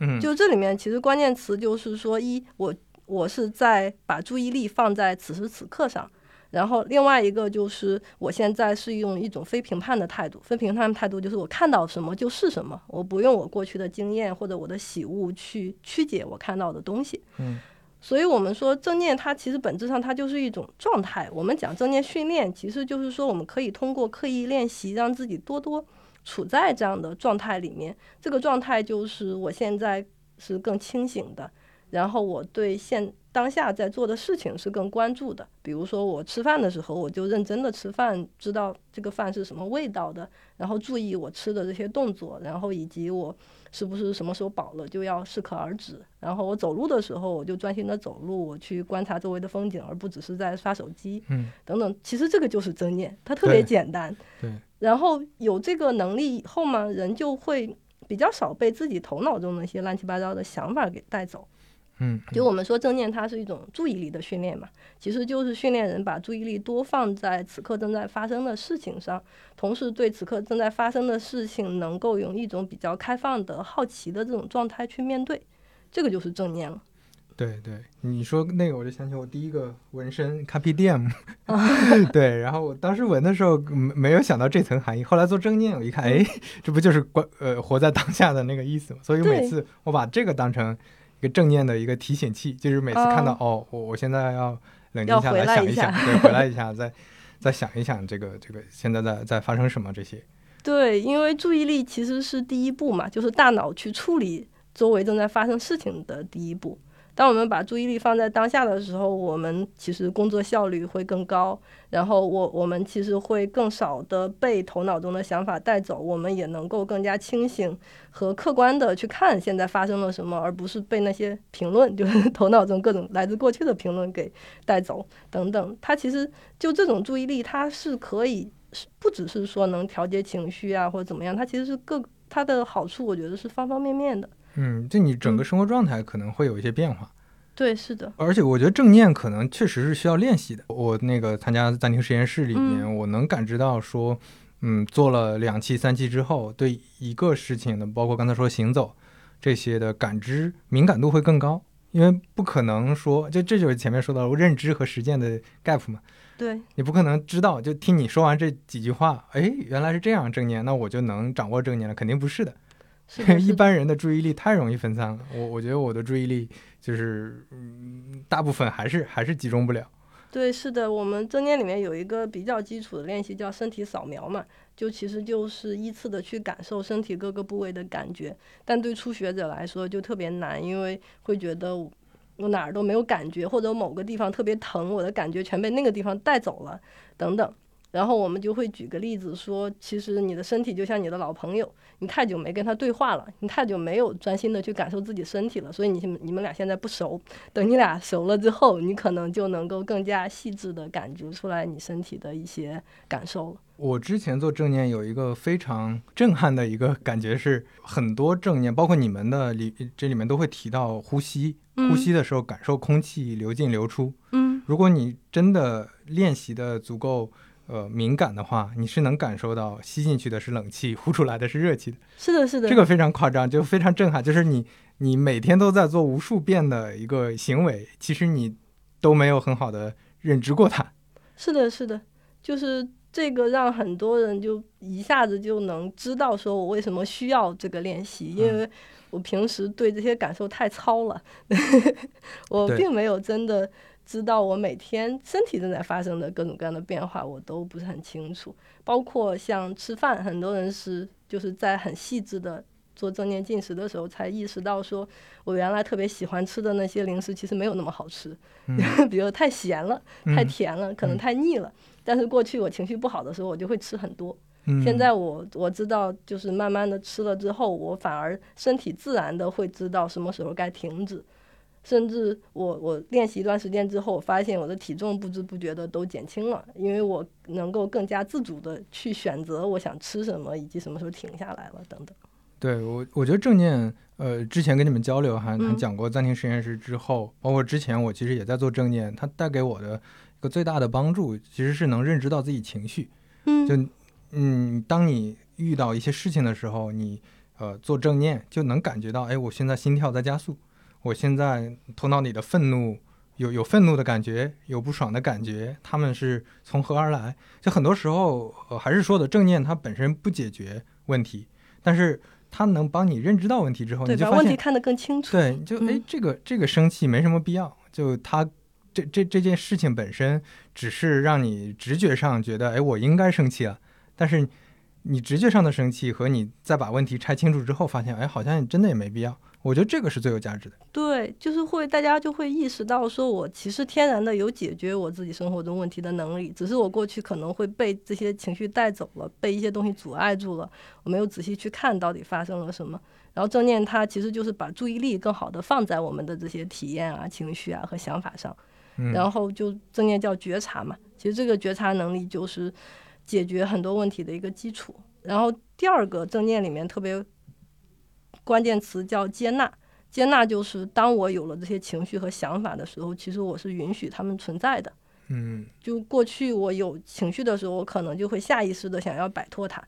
嗯，就这里面其实关键词就是说，一我我是在把注意力放在此时此刻上。然后另外一个就是，我现在是用一种非评判的态度，非评判的态度就是我看到什么就是什么，我不用我过去的经验或者我的喜恶去曲解我看到的东西。嗯，所以我们说正念，它其实本质上它就是一种状态。我们讲正念训练，其实就是说我们可以通过刻意练习，让自己多多处在这样的状态里面。这个状态就是我现在是更清醒的，然后我对现当下在做的事情是更关注的。比如说我吃饭的时候，我就认真的吃饭，知道这个饭是什么味道的，然后注意我吃的这些动作，然后以及我是不是什么时候饱了就要适可而止。然后我走路的时候，我就专心的走路，我去观察周围的风景，而不只是在刷手机。嗯，等等。其实这个就是正念，它特别简单。对，然后有这个能力以后嘛，人就会比较少被自己头脑中那些乱七八糟的想法给带走。嗯，就我们说正念，它是一种注意力的训练嘛，其实就是训练人把注意力多放在此刻正在发生的事情上，同时对此刻正在发生的事情能够用一种比较开放的好奇的这种状态去面对，这个就是正念了。对对，你说那个我就想起我第一个纹身 Carpe Diem，(laughs) 对，然后我当时纹的时候没没有想到这层含义，后来做正念我一看，哎，这不就是关呃活在当下的那个意思吗？所以每次我把这个当成一个正念的一个提醒器，就是每次看到、哦，我我现在要冷静下来想一想，对，回来一下，再再想一想这个这个现在在在发生什么这些，对，因为注意力其实是第一步嘛，就是大脑去处理周围正在发生事情的第一步。当我们把注意力放在当下的时候，我们其实工作效率会更高，然后我我们其实会更少的被头脑中的想法带走，我们也能够更加清醒和客观的去看现在发生了什么，而不是被那些评论，就是 (laughs) 头脑中各种来自过去的评论给带走等等。它其实就这种注意力，它是可以不只是说能调节情绪啊或者怎么样，它其实是各它的好处，我觉得是方方面面的。嗯，就你整个嗯生活状态可能会有一些变化。对，是的，而且我觉得正念可能确实是需要练习的。我那个参加暂停实验室里面，我能感知到说，嗯，做了两期、三期之后，对一个事情的，包括刚才说行走这些的感知敏感度会更高。因为不可能说，就这就是前面说到的认知和实践的 gap 嘛，对，你不可能知道，就听你说完这几句话，哎，原来是这样正念，那我就能掌握正念了，肯定不是的。一般人的注意力太容易分散了，我我觉得我的注意力就是，嗯，大部分还是还是集中不了。对，是的，我们正念里面有一个比较基础的练习叫身体扫描嘛，就其实就是依次的去感受身体各个部位的感觉，但对初学者来说就特别难，因为会觉得我我哪儿都没有感觉，或者某个地方特别疼，我的感觉全被那个地方带走了，等等。然后我们就会举个例子说，其实你的身体就像你的老朋友，你太久没跟他对话了，你太久没有专心的去感受自己身体了，所以你你们俩现在不熟。等你俩熟了之后，你可能就能够更加细致的感觉出来你身体的一些感受了。我之前做正念有一个非常震撼的一个感觉是，很多正念，包括你们的里这里面都会提到呼吸，呼吸的时候感受空气流进流出。嗯，如果你真的练习的足够。呃，敏感的话，你是能感受到吸进去的是冷气，呼出来的是热气的。是的，是的，这个非常夸张，就非常震撼。就是你，你每天都在做无数遍的一个行为，其实你都没有很好的认知过它。是的，是的，就是这个让很多人就一下子就能知道，说我为什么需要这个练习，因为我平时对这些感受太糙了，(laughs) 我并没有真的。知道我每天身体正在发生的各种各样的变化，我都不是很清楚。包括像吃饭，很多人是就是在很细致的做正念进食的时候，才意识到说，我原来特别喜欢吃的那些零食，其实没有那么好吃。(laughs) 比如太咸了、太甜了，可能太腻了。但是过去我情绪不好的时候，我就会吃很多。现在我我知道，就是慢慢的吃了之后，我反而身体自然的会知道什么时候该停止。甚至我我练习一段时间之后，我发现我的体重不知不觉的都减轻了，因为我能够更加自主的去选择我想吃什么，以及什么时候停下来了等等。对我，我觉得正念，呃，之前跟你们交流还还讲过暂停实验室之后，包括之前我其实也在做正念，它带给我的一个最大的帮助，其实是能认知到自己情绪。嗯，就嗯，当你遇到一些事情的时候，你呃做正念就能感觉到，哎，我现在心跳在加速。我现在头脑里的愤怒有有愤怒的感觉，有不爽的感觉，他们是从何而来？就很多时候，呃，还是说的正念，它本身不解决问题，但是它能帮你认知到问题之后，你就把问题看得更清楚。对，就哎，这个这个生气没什么必要，就他这这这件事情本身只是让你直觉上觉得，哎，我应该生气了，但是你直觉上的生气和你再把问题拆清楚之后，发现，哎，好像真的也没必要。我觉得这个是最有价值的。对，就是会大家就会意识到，说我其实天然的有解决我自己生活中问题的能力，只是我过去可能会被这些情绪带走了，被一些东西阻碍住了，我没有仔细去看到底发生了什么。然后正念它其实就是把注意力更好的放在我们的这些体验啊、情绪啊和想法上，然后就正念叫觉察嘛。其实这个觉察能力就是解决很多问题的一个基础。然后第二个正念里面特别。关键词叫接纳，接纳就是当我有了这些情绪和想法的时候，其实我是允许他们存在的。嗯，就过去我有情绪的时候，我可能就会下意识的想要摆脱它，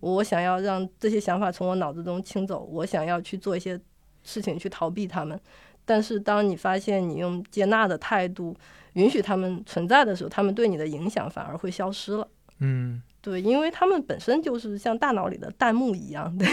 我想要让这些想法从我脑子中清走，我想要去做一些事情去逃避他们。但是当你发现你用接纳的态度允许他们存在的时候，他们对你的影响反而会消失了。嗯。对，因为他们本身就是像大脑里的弹幕一样，(laughs) 对，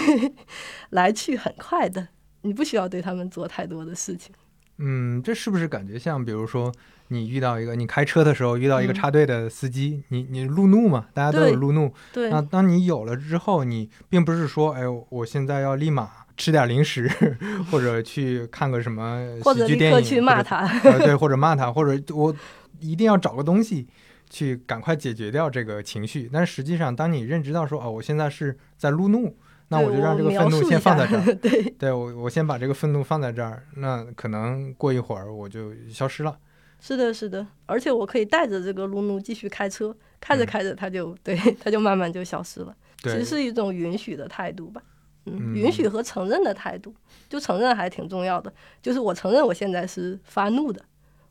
来去很快的，你不需要对他们做太多的事情。嗯，这是不是感觉像，比如说你遇到一个，你开车的时候遇到一个插队的司机，你你路怒嘛？大家都有路怒。对。那当你有了之后，你并不是说，哎，我现在要立马吃点零食，(laughs) 或者去看个什么喜剧电影，去骂他。对，或者骂他，或者我一定要找个东西。去赶快解决掉这个情绪，但是实际上，当你认知到说哦，我现在是在路怒，那我就让这个愤怒先放在这儿。(laughs) 对，对我我先把这个愤怒放在这儿，那可能过一会儿我就消失了。是的，是的，而且我可以带着这个路怒继续开车，开着开着它就对，它就慢慢就消失了。其实是一种允许的态度吧，嗯，允许和承认的态度，就承认还挺重要的，就是我承认我现在是发怒的。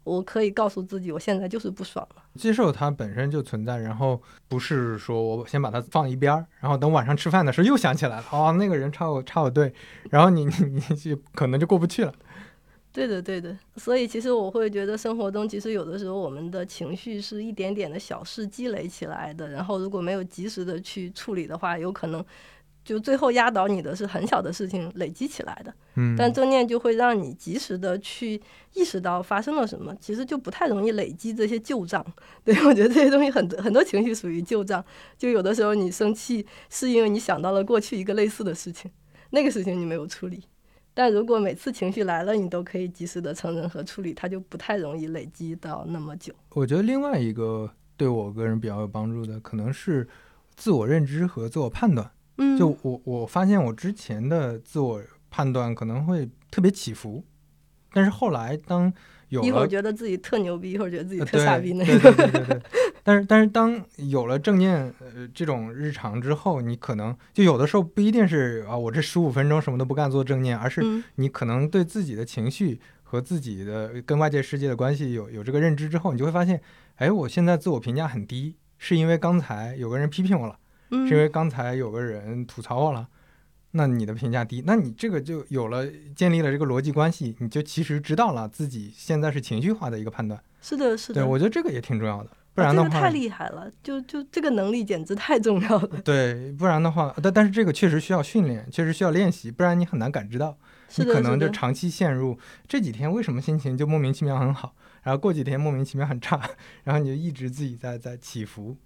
我可以告诉自己，我现在就是不爽了。接受它本身就存在，然后不是说我先把它放一边儿，然后等晚上吃饭的时候又想起来了，哦，那个人插我插我队，然后你你 (laughs) 你就可能就过不去了。对的，对的。所以其实我会觉得生活中，其实有的时候我们的情绪是一点点的小事积累起来的，然后如果没有及时的去处理的话，有可能。就最后压倒你的是很小的事情累积起来的，嗯，但正念就会让你及时的去意识到发生了什么，其实就不太容易累积这些旧账。对我觉得这些东西很多很多情绪属于旧账，就有的时候你生气是因为你想到了过去一个类似的事情，那个事情你没有处理，但如果每次情绪来了，你都可以及时的承认和处理，它就不太容易累积到那么久。我觉得另外一个对我个人比较有帮助的，可能是自我认知和自我判断。嗯，就我我发现我之前的自我判断可能会特别起伏，但是后来当有一会儿了觉得自己特牛逼，一会儿觉得自己呃特傻逼那对种。对对对对。(laughs) 但是但是当有了正念呃这种日常之后，你可能就有的时候不一定是啊我这十五分钟什么都不干做正念，而是嗯你可能对自己的情绪和自己的跟外界世界的关系有有这个认知之后，你就会发现，哎，我现在自我评价很低，是因为刚才有个人批评我了，嗯，是因为刚才有个人吐槽我了。那你的评价低，那你这个就有了建立了这个逻辑关系，你就其实知道了自己现在是情绪化的一个判断。是的，是的。对，我觉得这个也挺重要的，不啊然的话，这个太厉害了，就就这个能力简直太重要了。对，不然的话，但但是这个确实需要训练，确实需要练习，不然你很难感知到。你可能就长期陷入这几天为什么心情就莫名其妙很好，然后过几天莫名其妙很差，然后你就一直自己在在起伏。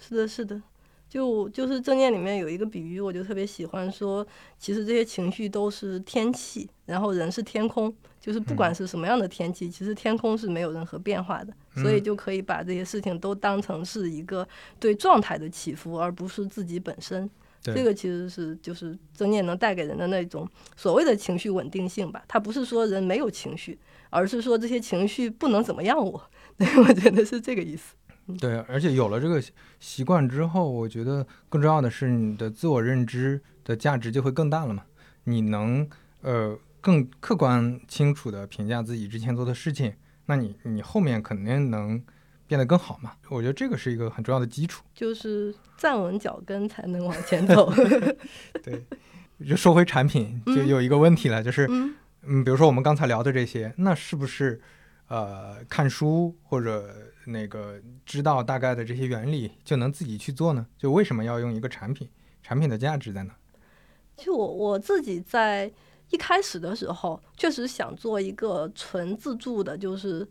是的，是的。就就是正念里面有一个比喻，我就特别喜欢说，其实这些情绪都是天气，然后人是天空，就是不管嗯是什么样的天气，其实天空是没有任何变化的，所以嗯就可以把这些事情都当成是一个对状态的起伏，而不是自己本身。这个其实是就是正念能带给人的那种所谓的情绪稳定性吧。它不是说人没有情绪，而是说这些情绪不能怎么样我。(laughs) 对，我觉得是这个意思。对，而且有了这个习习惯之后，我觉得更重要的是你的自我认知的价值就会更大了嘛。你能呃更客观清楚的评价自己之前做的事情，那你你后面肯定能变得更好嘛。我觉得这个是一个很重要的基础。就是站稳脚跟才能往前走。(laughs) 对，就说回产品，就嗯有一个问题了，就是嗯，嗯，比如说我们刚才聊的这些，那是不是呃看书或者那个知道大概的这些原理就能自己去做呢？就为什么要用一个产品？产品的价值在哪？就我我自己在一开始的时候，确实想做一个纯自助的，就是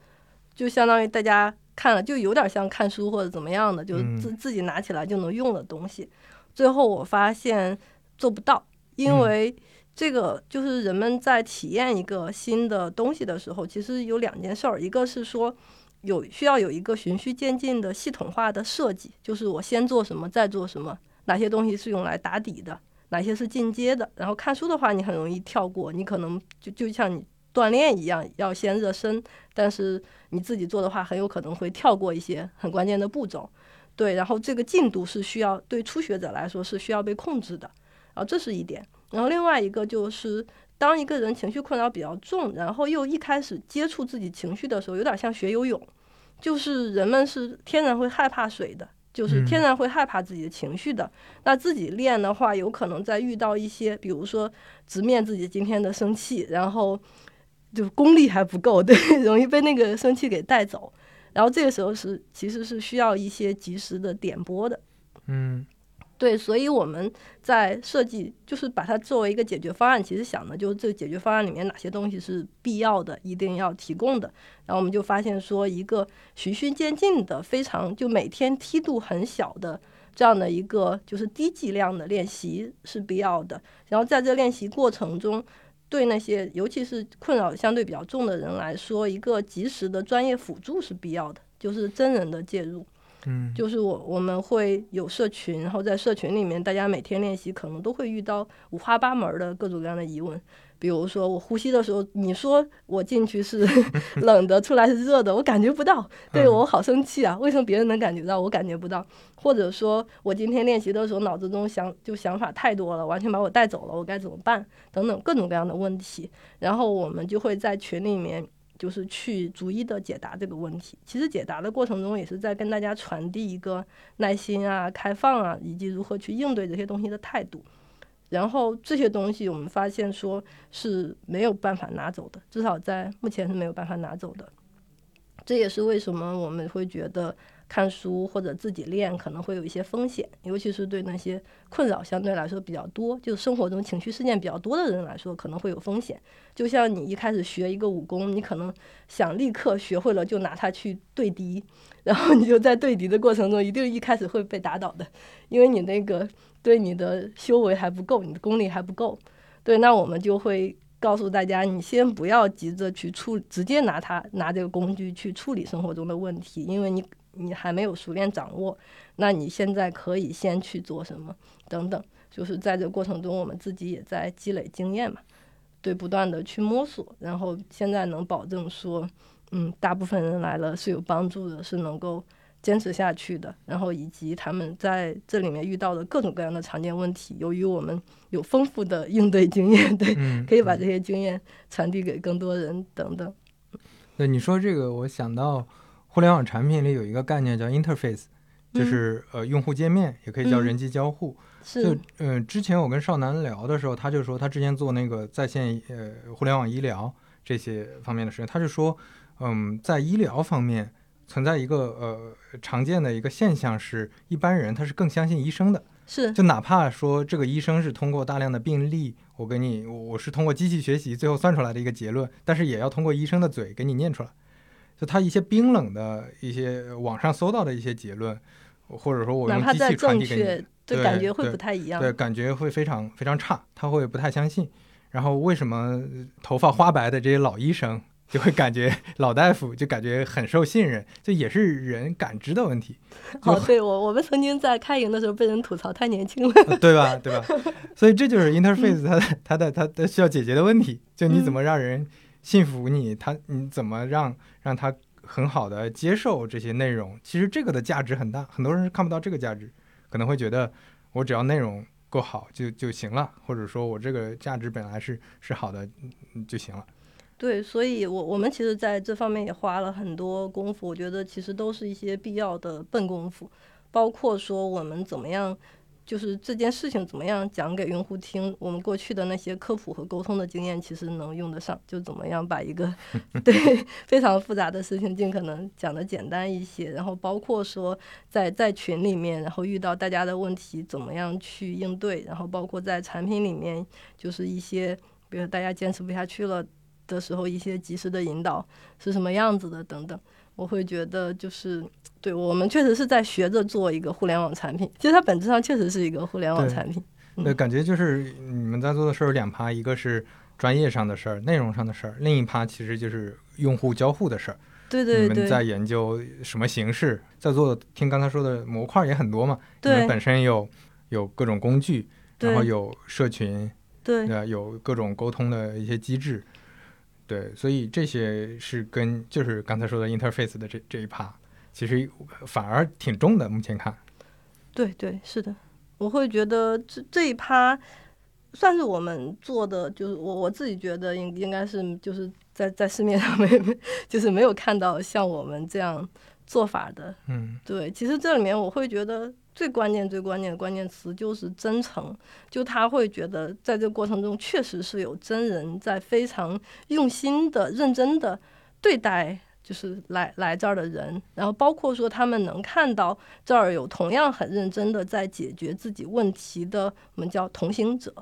就相当于大家看了就有点像看书或者怎么样的，就自自己拿起来就能用的东西。最后我发现做不到，因嗯为这个就是人们在体验一个新的东西的时候，其实有两件事儿，一个是说。有需要有一个循序渐进的系统化的设计，就是我先做什么，再做什么，哪些东西是用来打底的，哪些是进阶的。然后看书的话，你很容易跳过，你可能就就像你锻炼一样，要先热身，但是你自己做的话，很有可能会跳过一些很关键的步骤。对，然后这个进度是需要对初学者来说是需要被控制的，然后这是一点。然后另外一个就是，当一个人情绪困扰比较重，然后又一开始接触自己情绪的时候，有点像学游泳，就是人们是天然会害怕水的，就是嗯天然会害怕自己的情绪的。那自己练的话，有可能在遇到一些，比如说直面自己今天的生气，然后就功力还不够，(laughs) 对，容易被那个生气给带走。然后这个时候是其实是需要一些及时的点拨的。嗯对，所以我们在设计，就是把它作为一个解决方案。其实想的就是这个解决方案里面哪些东西是必要的，一定要提供的。然后我们就发现说，一个循序渐进的、非常就每天梯度很小的这样的一个就是低剂量的练习是必要的。然后在这练习过程中，对那些尤其是困扰相对比较重的人来说，一个及时的专业辅助是必要的，就是真人的介入。嗯，就是我我们会有社群，然后在社群里面，大家每天练习可能都会遇到五花八门的各种各样的疑问。比如说我呼吸的时候，你说我进去是 (laughs) 冷的，出来是热的，我感觉不到，对嗯我好生气啊！为什么别人能感觉到，我感觉不到？或者说我今天练习的时候，脑子中想就想法太多了，完全把我带走了，我该怎么办？等等各种各样的问题，然后我们就会在群里面。就是去逐一的解答这个问题。其实解答的过程中，也是在跟大家传递一个耐心啊、开放啊，以及如何去应对这些东西的态度。然后这些东西，我们发现说是没有办法拿走的，至少在目前是没有办法拿走的。这也是为什么我们会觉得看书或者自己练可能会有一些风险，尤其是对那些困扰相对来说比较多，就生活中情绪事件比较多的人来说，可能会有风险。就像你一开始学一个武功，你可能想立刻学会了就拿它去对敌，然后你就在对敌的过程中，一定一开始会被打倒的，因为你那个对你的修为还不够，你的功力还不够。对，那我们就会告诉大家，你先不要急着去处，直接拿它拿这个工具去处理生活中的问题，因为你你还没有熟练掌握，那你现在可以先去做什么等等，就是在这过程中，我们自己也在积累经验嘛，对，不断的去摸索，然后现在能保证说，嗯，大部分人来了是有帮助的，是能够。坚持下去的，然后以及他们在这里面遇到的各种各样的常见问题，由于我们有丰富的应对经验，(laughs) 对，可以把这些经验传递给更多人等等。那你说这个，我想到互联网产品里有一个概念叫 interface，就是呃用户界面，也可以叫人机交互。就嗯，之前我跟少南聊的时候，他就说他之前做那个在线呃互联网医疗这些方面的事情，他就说嗯，在医疗方面。存在一个呃常见的一个现象是，一般人他是更相信医生的，是就哪怕说这个医生是通过大量的病例，我给你我是通过机器学习最后算出来的一个结论，但是也要通过医生的嘴给你念出来。就他一些冰冷的一些网上搜到的一些结论，或者说我用机器传递给你，对感觉会不太一样，对感觉会非常非常差，他会不太相信。然后为什么头发花白的这些老医生？就会感觉老大夫就感觉很受信任，这也是人感知的问题。(laughs) 哦，对我我们曾经在开营的时候被人吐槽太年轻了，对吧？(laughs) 对吧？所以这就是 interface 它的它的它的需要解决的问题。就你怎么让人信服你？他你怎么让让他很好的接受这些内容？其实这个的价值很大，很多人是看不到这个价值，可能会觉得我只要内容够好就就行了，或者说我这个价值本来是是好的就行了。对，所以，我我们其实在这方面也花了很多功夫。我觉得其实都是一些必要的笨功夫，包括说我们怎么样，就是这件事情怎么样讲给用户听。我们过去的那些科普和沟通的经验，其实能用得上。就怎么样把一个 (laughs) 对非常复杂的事情尽可能讲的简单一些。然后包括说在在群里面，然后遇到大家的问题，怎么样去应对。然后包括在产品里面，就是一些比如大家坚持不下去了。的时候，一些及时的引导是什么样子的等等，我会觉得就是对我们确实是在学着做一个互联网产品。其实它本质上确实是一个互联网产品。对，感觉就是你们在做的事儿有两趴，一个是专业上的事儿、内容上的事儿，另一趴其实就是用户交互的事儿。对对对。你们在研究什么形式？在做听刚才说的模块也很多嘛？你们本身有有各种工具，然后有社群，对，有各种沟通的一些机制。对，所以这些是跟就是刚才说的 interface 的这这一趴，其实反而挺重的。目前看，对对是的，我会觉得这这一趴算是我们做的，就是我我自己觉得应应该是就是在在市面上没 (laughs) 就是没有看到像我们这样做法的。嗯，对，其实这里面我会觉得。最关键、最关键的关键词就是真诚，就他会觉得在这个过程中确实是有真人在非常用心的、认真的对待，就是来来这儿的人，然后包括说他们能看到这儿有同样很认真的在解决自己问题的，我们叫同行者，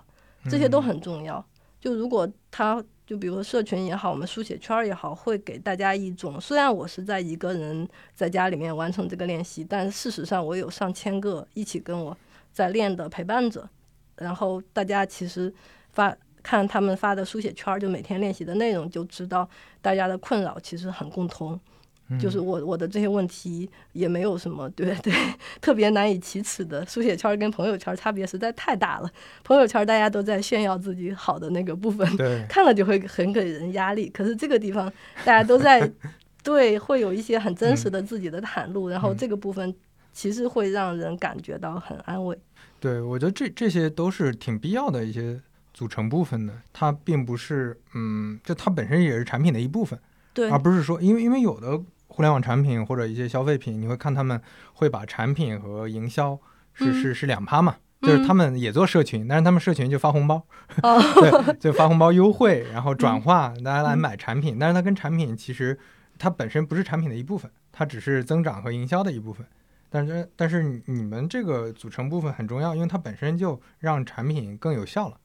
这些都很重要。就如果他。就比如说社群也好，我们书写圈儿也好，会给大家一种，虽然我是在一个人在家里面完成这个练习，但事实上我有上千个一起跟我在练的陪伴者，然后大家其实发看他们发的书写圈儿，就每天练习的内容，就知道大家的困扰其实很共通。就是我我的这些问题也没有什么对对特别难以启齿的，书写圈跟朋友圈差别实在太大了。朋友圈大家都在炫耀自己好的那个部分，看了就会很给人压力。可是这个地方大家都在 (laughs) 对，会有一些很真实的自己的袒露，然后这个部分其实会让人感觉到很安慰。对，我觉得这这些都是挺必要的一些组成部分的，它并不是嗯，就它本身也是产品的一部分，对，而不是说因为因为有的。互联网产品或者一些消费品，你会看他们会把产品和营销是是是两趴嘛？就是他们也做社群，但是他们社群就发红包，(laughs) 对，就发红包优惠，然后转化大家来买产品。但是它跟产品其实它本身不是产品的一部分，它只是增长和营销的一部分。但是但是你们这个组成部分很重要，因为它本身就让产品更有效了。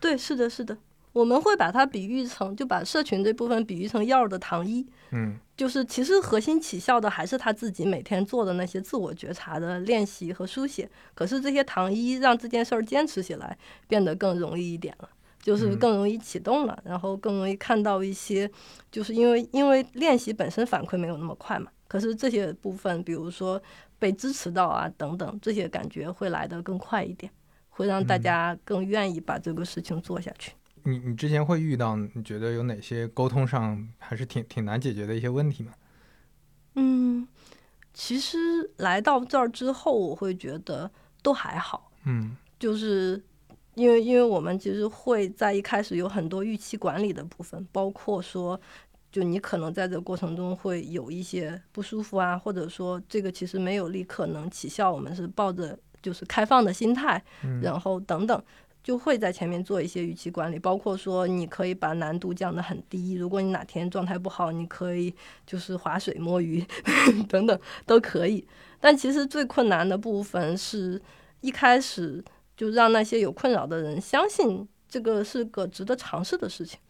对，是的，是的。我们会把它比喻成，就把社群这部分比喻成药的糖衣，嗯，就是其实核心起效的还是他自己每天做的那些自我觉察的练习和书写。可是这些糖衣让这件事儿坚持起来变得更容易一点了，就是更容易启动了，然后更容易看到一些，就是因为因为练习本身反馈没有那么快嘛。可是这些部分，比如说被支持到啊等等，这些感觉会来得更快一点，会让大家更愿意把这个事情做下去。你你之前会遇到你觉得有哪些沟通上还是挺挺难解决的一些问题吗？嗯，其实来到这儿之后，我会觉得都还好。嗯，就是因为因为我们其实会在一开始有很多预期管理的部分，包括说，就你可能在这个过程中会有一些不舒服啊，或者说这个其实没有立刻能起效，我们是抱着就是开放的心态，然后等等。就会在前面做一些预期管理，包括说你可以把难度降得很低。如果你哪天状态不好，你可以就是划水摸鱼 (laughs) 等等都可以。但其实最困难的部分是一开始就让那些有困扰的人相信这个是个值得尝试的事情，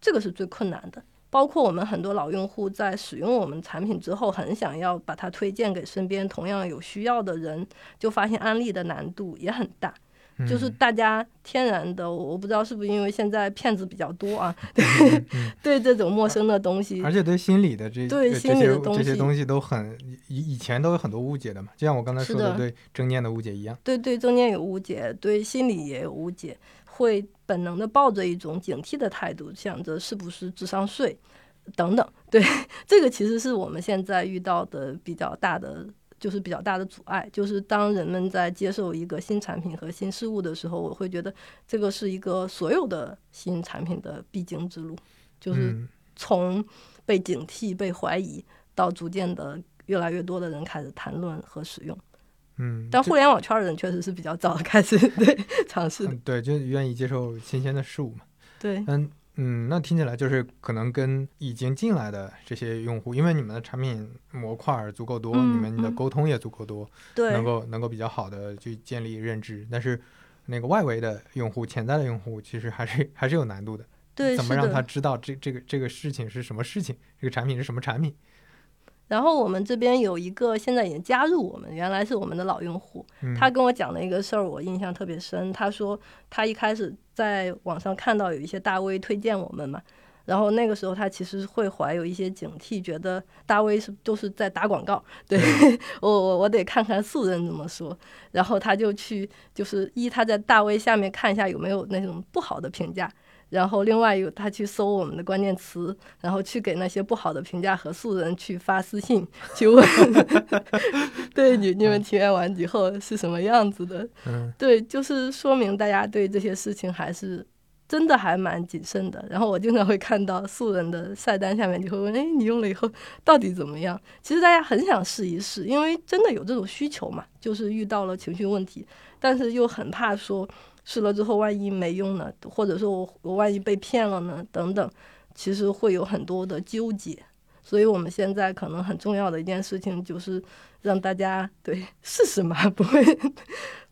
这个是最困难的。包括我们很多老用户在使用我们产品之后，很想要把它推荐给身边同样有需要的人，就发现安利的难度也很大。就是大家天然的，我不知道是不是因为现在骗子比较多啊，对 (laughs) 对这种陌生的东西，而且对心理的这对心理的东西这些东西都很以以前都有很多误解的嘛，就像我刚才说的对正念的误解一样，对对正念有误解，对心理也有误解，会本能的抱着一种警惕的态度，想着是不是智商税等等，对 (laughs) 这个其实是我们现在遇到的比较大的。就是比较大的阻碍，就是当人们在接受一个新产品和新事物的时候，我会觉得这个是一个所有的新产品的必经之路，就是从被警惕、被怀疑，到逐渐的越来越多的人开始谈论和使用。嗯，但互联网圈的人确实是比较早开始 (laughs) 对尝试，对，就愿意接受新鲜的事物嘛。对，嗯。嗯，那听起来就是可能跟已经进来的这些用户，因为你们的产品模块足够多，你们的沟通也足够多，对，能够能够比较好的去建立认知。但是那个外围的用户、潜在的用户，其实还是还是有难度的。对，怎么让他知道这这个这个事情是什么事情，这个产品是什么产品？然后我们这边有一个现在已经加入我们，原来是我们的老用户，他跟我讲了一个事儿，我印象特别深。他说他一开始在网上看到有一些大 V 推荐我们嘛，然后那个时候他其实会怀有一些警惕，觉得大 V 是都是在打广告，对 (laughs) 我我我得看看素人怎么说。然后他就去就是一他在大 V 下面看一下有没有那种不好的评价。然后，另外有他去搜我们的关键词，然后去给那些不好的评价和素人去发私信，(laughs) 去问，(laughs) 对你你们体验完以后是什么样子的？嗯，对，就是说明大家对这些事情还是真的还蛮谨慎的。然后我经常会看到素人的晒单下面就会问：“哎，你用了以后到底怎么样？”其实大家很想试一试，因为真的有这种需求嘛，就是遇到了情绪问题，但是又很怕说。试了之后，万一没用呢？或者说我我万一被骗了呢？等等，其实会有很多的纠结。所以我们现在可能很重要的一件事情就是让大家对试试嘛，不会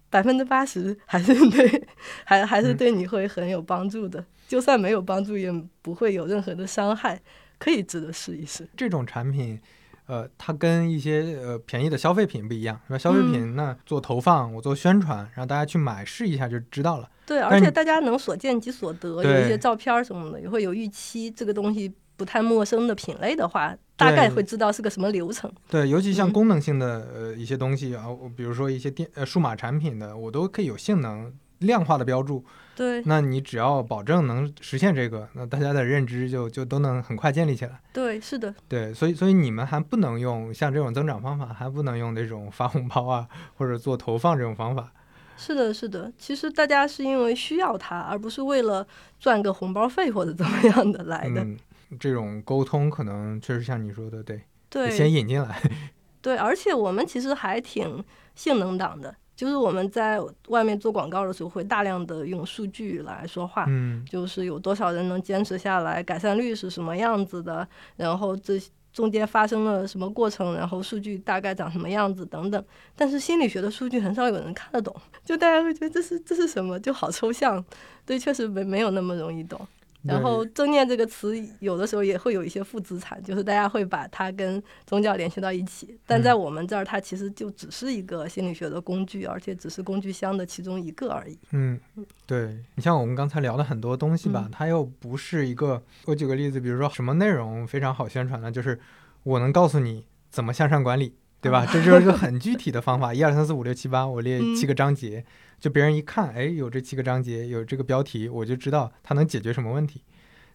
百分之八十还是对，还还是对你会很有帮助的。就算没有帮助，也不会有任何的伤害，可以值得试一试。这种产品。呃，它跟一些呃便宜的消费品不一样，是吧？消费品那做投放，我做宣传，让大家去买试一下就知道了。对，而且大家能所见即所得，有一些照片什么的，也会有预期。这个东西不太陌生的品类的话，大概会知道是个什么流程。对，尤其像功能性的呃一些东西啊，比如说一些电呃数码产品的，我都可以有性能量化的标注。对，那你只要保证能实现这个，那大家的认知就就都能很快建立起来。对，是的。对，所以所以你们还不能用像这种增长方法，还不能用那种发红包啊或者做投放这种方法。是的，是的。其实大家是因为需要它，而不是为了赚个红包费或者怎么样的来的。嗯，这种沟通可能确实像你说的，对，对，先引进来。(laughs) 对，而且我们其实还挺性能党的。就是我们在外面做广告的时候，会大量的用数据来说话，嗯，就是有多少人能坚持下来，改善率是什么样子的，然后这中间发生了什么过程，然后数据大概长什么样子等等。但是心理学的数据很少有人看得懂，就大家会觉得这是这是什么，就好抽象，对，确实没没有那么容易懂。然后“正念”这个词有的时候也会有一些负资产，就是大家会把它跟宗教联系到一起。但在我们这儿，它其实就只是一个心理学的工具，而且只是工具箱的其中一个而已。嗯，对你像我们刚才聊的很多东西吧，它又不是一个。我举个例子，比如说什么内容非常好宣传呢？就是我能告诉你怎么向上管理，对吧？这就是一个 (laughs) 很具体的方法，一二三四五六七八，我列七个章节，就别人一看，哎，有这七个章节，有这个标题，我就知道它能解决什么问题。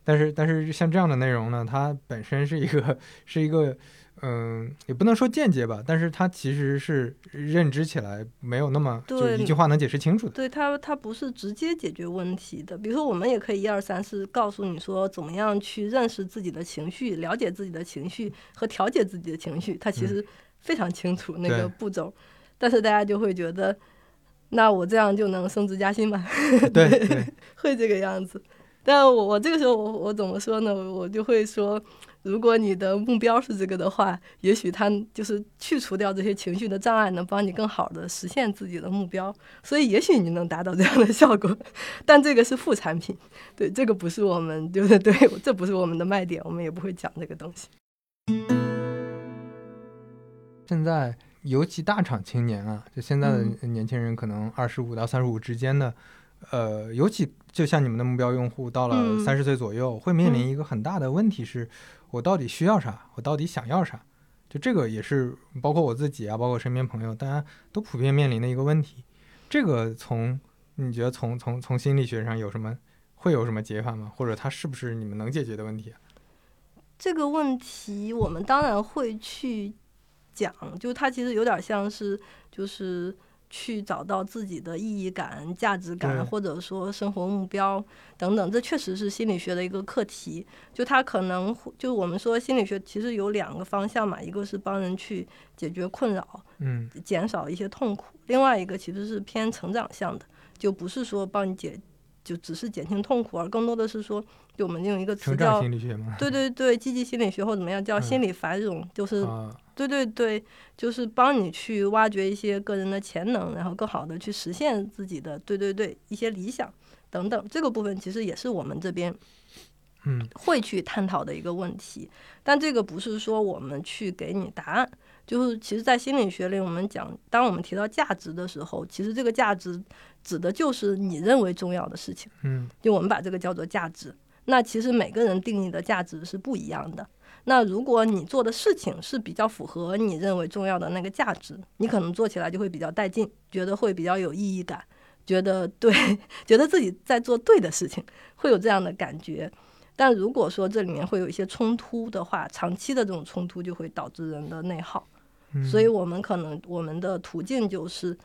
但是，但是像这样的内容呢，它本身是一个，是一个。嗯，也不能说间接吧，但是它其实是认知起来没有那么就一句话能解释清楚的。对它，它不是直接解决问题的。比如说，我们也可以一二三四告诉你说，怎么样去认识自己的情绪，了解自己的情绪和调节自己的情绪，它其实非常清楚那个步骤。但是大家就会觉得，那我这样就能升职加薪吗？对，(laughs) (laughs) 会这个样子。但我我这个时候我我怎么说呢？我就会说。如果你的目标是这个的话，也许它就是去除掉这些情绪的障碍，能帮你更好的实现自己的目标。所以，也许你能达到这样的效果，(laughs) 但这个是副产品，对，这个不是我们，就是对，这不是我们的卖点，我们也不会讲这个东西。现在，尤其大厂青年啊，就现在的年轻人，可能二十五到三十五之间的。呃，尤其就像你们的目标用户到了三十岁左右，会面临一个很大的问题是：我到底需要啥？我到底想要啥？就这个也是包括我自己啊，包括身边朋友，大家都普遍面临的一个问题。这个从你觉得从从从心理学上有什么会有什么解法吗？或者它是不是你们能解决的问题？这个问题我们当然会去讲，就它其实有点像是就是。去找到自己的意义感、价值感，或者说生活目标等等，这确实是心理学的一个课题。就它可能，就我们说心理学其实有两个方向嘛，一个是帮人去解决困扰，嗯，减少一些痛苦；另外一个其实是偏成长向的，就不是说帮你解，就只是减轻痛苦，而更多的是说，就我们用一个词叫，对对对，积极心理学或怎么样叫心理繁荣，就是。对对对，就是帮你去挖掘一些个人的潜能，然后更好的去实现自己的对对对一些理想等等。这个部分其实也是我们这边嗯会去探讨的一个问题。但这个不是说我们去给你答案，就是其实，在心理学里，我们讲，当我们提到价值的时候，其实这个价值指的就是你认为重要的事情。嗯，就我们把这个叫做价值。那其实每个人定义的价值是不一样的。那如果你做的事情是比较符合你认为重要的那个价值，你可能做起来就会比较带劲，觉得会比较有意义感，觉得对，(laughs) 觉得自己在做对的事情，会有这样的感觉。但如果说这里面会有一些冲突的话，长期的这种冲突就会导致人的内耗。所以我们可能我们的途径就是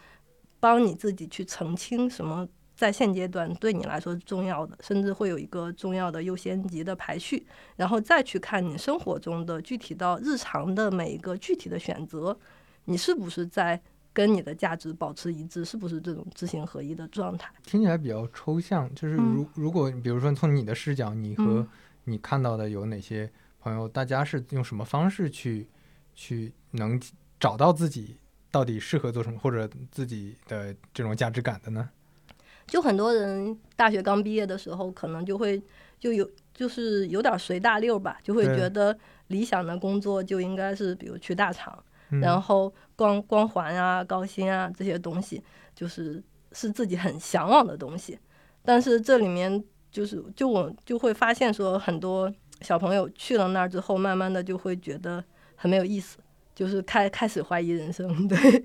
帮你自己去澄清什么。在现阶段对你来说是重要的，甚至会有一个重要的优先级的排序，然后再去看你生活中的具体到日常的每一个具体的选择，你是不是在跟你的价值保持一致，是不是这种知行合一的状态？听起来比较抽象，就是如如果比如说从你的视角，你和你看到的有哪些朋友，大家是用什么方式去去能找到自己到底适合做什么，或者自己的这种价值感的呢？就很多人大学刚毕业的时候，可能就会就有就是有点随大溜吧，就会觉得理想的工作就应该是比如去大厂，然后光光环啊、高薪啊这些东西，就是是自己很向往的东西。但是这里面就是就我就会发现说，很多小朋友去了那儿之后，慢慢的就会觉得很没有意思，就是开开始怀疑人生，(laughs) 对，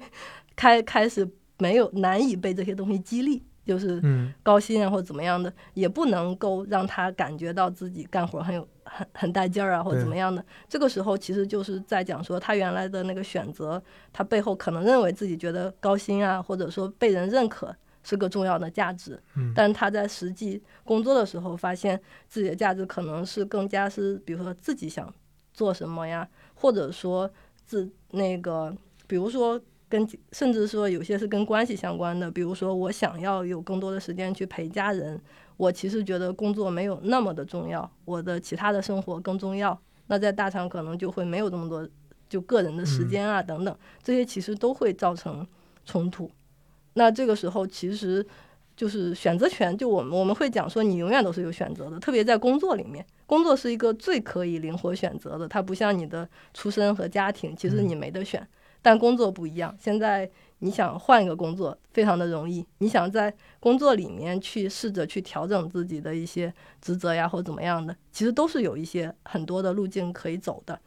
开开始没有难以被这些东西激励。就是高薪啊，或者怎么样的，也不能够让他感觉到自己干活很有很很带劲儿啊，或者怎么样的。这个时候其实就是在讲说，他原来的那个选择，他背后可能认为自己觉得高薪啊，或者说被人认可是个重要的价值。但他在实际工作的时候，发现自己的价值可能是更加是，比如说自己想做什么呀，或者说自那个，比如说。跟甚至说有些是跟关系相关的，比如说我想要有更多的时间去陪家人，我其实觉得工作没有那么的重要，我的其他的生活更重要。那在大厂可能就会没有这么多就个人的时间啊等等，这些其实都会造成冲突。那这个时候其实就是选择权，就我们我们会讲说你永远都是有选择的，特别在工作里面，工作是一个最可以灵活选择的，它不像你的出身和家庭，其实你没得选。但工作不一样，现在你想换一个工作非常的容易。你想在工作里面去试着去调整自己的一些职责呀，或怎么样的，其实都是有一些很多的路径可以走的。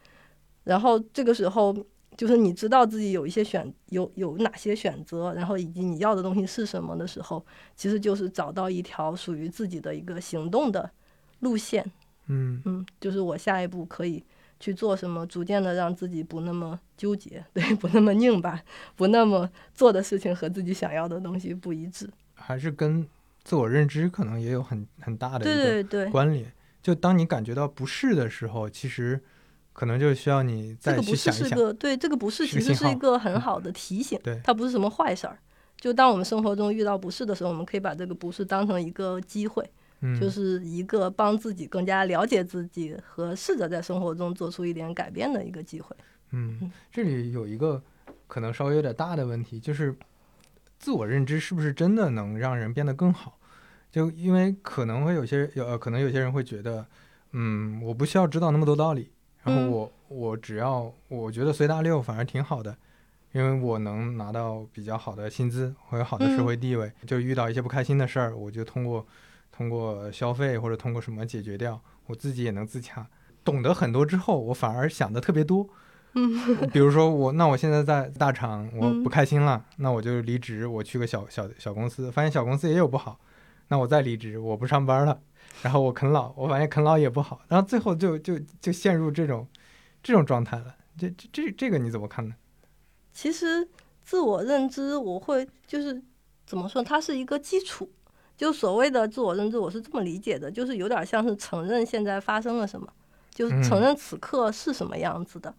然后这个时候就是你知道自己有一些选有有哪些选择，然后以及你要的东西是什么的时候，其实就是找到一条属于自己的一个行动的路线。嗯嗯，就是我下一步可以去做什么，逐渐的让自己不那么纠结，(laughs) 对，不那么拧巴，不那么做的事情和自己想要的东西不一致。还是跟自我认知可能也有很很大的对一个对对，关联。就当你感觉到不适的时候，其实可能就需要你再这个不是去想一想。是个对，这个不是是个信号其实是一个很好的提醒，对它不是什么坏事儿。就当我们生活中遇到不适的时候，我们可以把这个不适当成一个机会，嗯，就是一个帮自己更加了解自己和试着在生活中做出一点改变的一个机会。嗯，这里有一个可能稍微有点大的问题，就是自我认知是不是真的能让人变得更好？就因为可能会有些有呃，可能有些人会觉得，嗯，我不需要知道那么多道理，然后嗯我、我只要我觉得随大溜反而挺好的，因为我能拿到比较好的薪资或者好的社嗯会地位，就遇到一些不开心的事儿，我就通过通过消费或者通过什么解决掉，我自己也能自洽。懂得很多之后，我反而想的特别多。嗯 (laughs) 比如说我，那我现在在大厂，我嗯不开心了，那我就离职，我去个小小小公司，发现小公司也有不好，那我再离职，我不上班了，然后我啃老，我发现啃老也不好，然后最后就就就陷入这种这种状态了。这这这这个你怎么看呢？其实自我认知，我会就是怎么说，它是一个基础。就所谓的自我认知，我是这么理解的，就是有点像是承认现在发生了什么，就是承认此刻是什么样子的。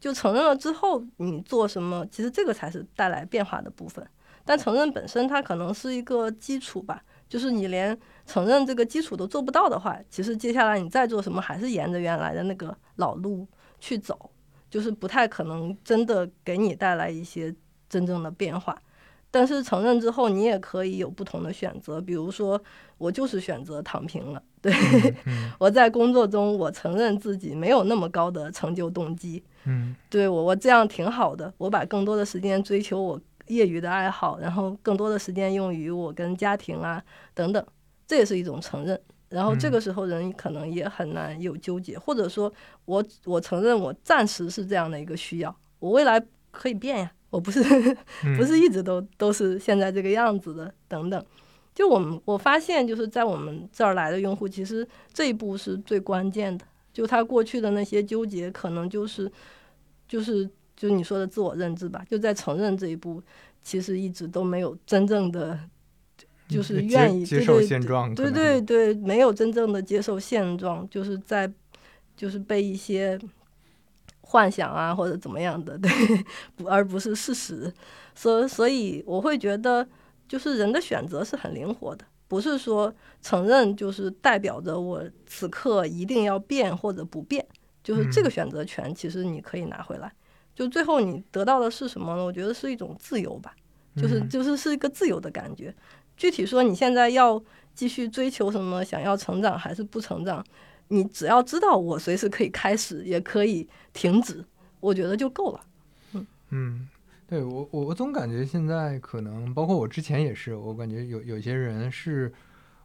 就承认了之后，你做什么，其实这个才是带来变化的部分。但承认本身，它可能是一个基础吧。就是你连承认这个基础都做不到的话，其实接下来你再做什么，还是沿着原来的那个老路去走。就是不太可能真的给你带来一些真正的变化。但是承认之后，你也可以有不同的选择，比如说我就是选择躺平了。对，(laughs) 嗯我在工作中，我承认自己没有那么高的成就动机。嗯对我，我这样挺好的。我把更多的时间追求我业余的爱好，然后更多的时间用于我跟家庭啊等等，这也是一种承认。然后这个时候人可能也很难有纠结，或者说我我承认我暂时是这样的一个需要，我未来可以变呀，我不是嗯不是一直都都是现在这个样子的等等。就我们我发现就是在我们这儿来的用户，其实这一步是最关键的。就他过去的那些纠结，可能就是就是就你说的自我认知吧，就在承认这一步，其实一直都没有真正的 (laughs) 就是愿意接受现状，对对对，没有真正的接受现状，就是在就是被一些幻想啊或者怎么样的，(laughs) 对，不而不是事实。所所以我会觉得，就是人的选择是很灵活的，不是说承认就是代表着我此刻一定要变或者不变，就是这个嗯选择权其实你可以拿回来。就最后你得到的是什么呢？我觉得是一种自由吧，就是嗯就是是一个自由的感觉。具体说你现在要继续追求什么，想要成长还是不成长，你只要知道我随时可以开始，也可以停止，我觉得就够了。嗯嗯，对我我我总感觉现在可能包括我之前也是，我感觉有有些人是，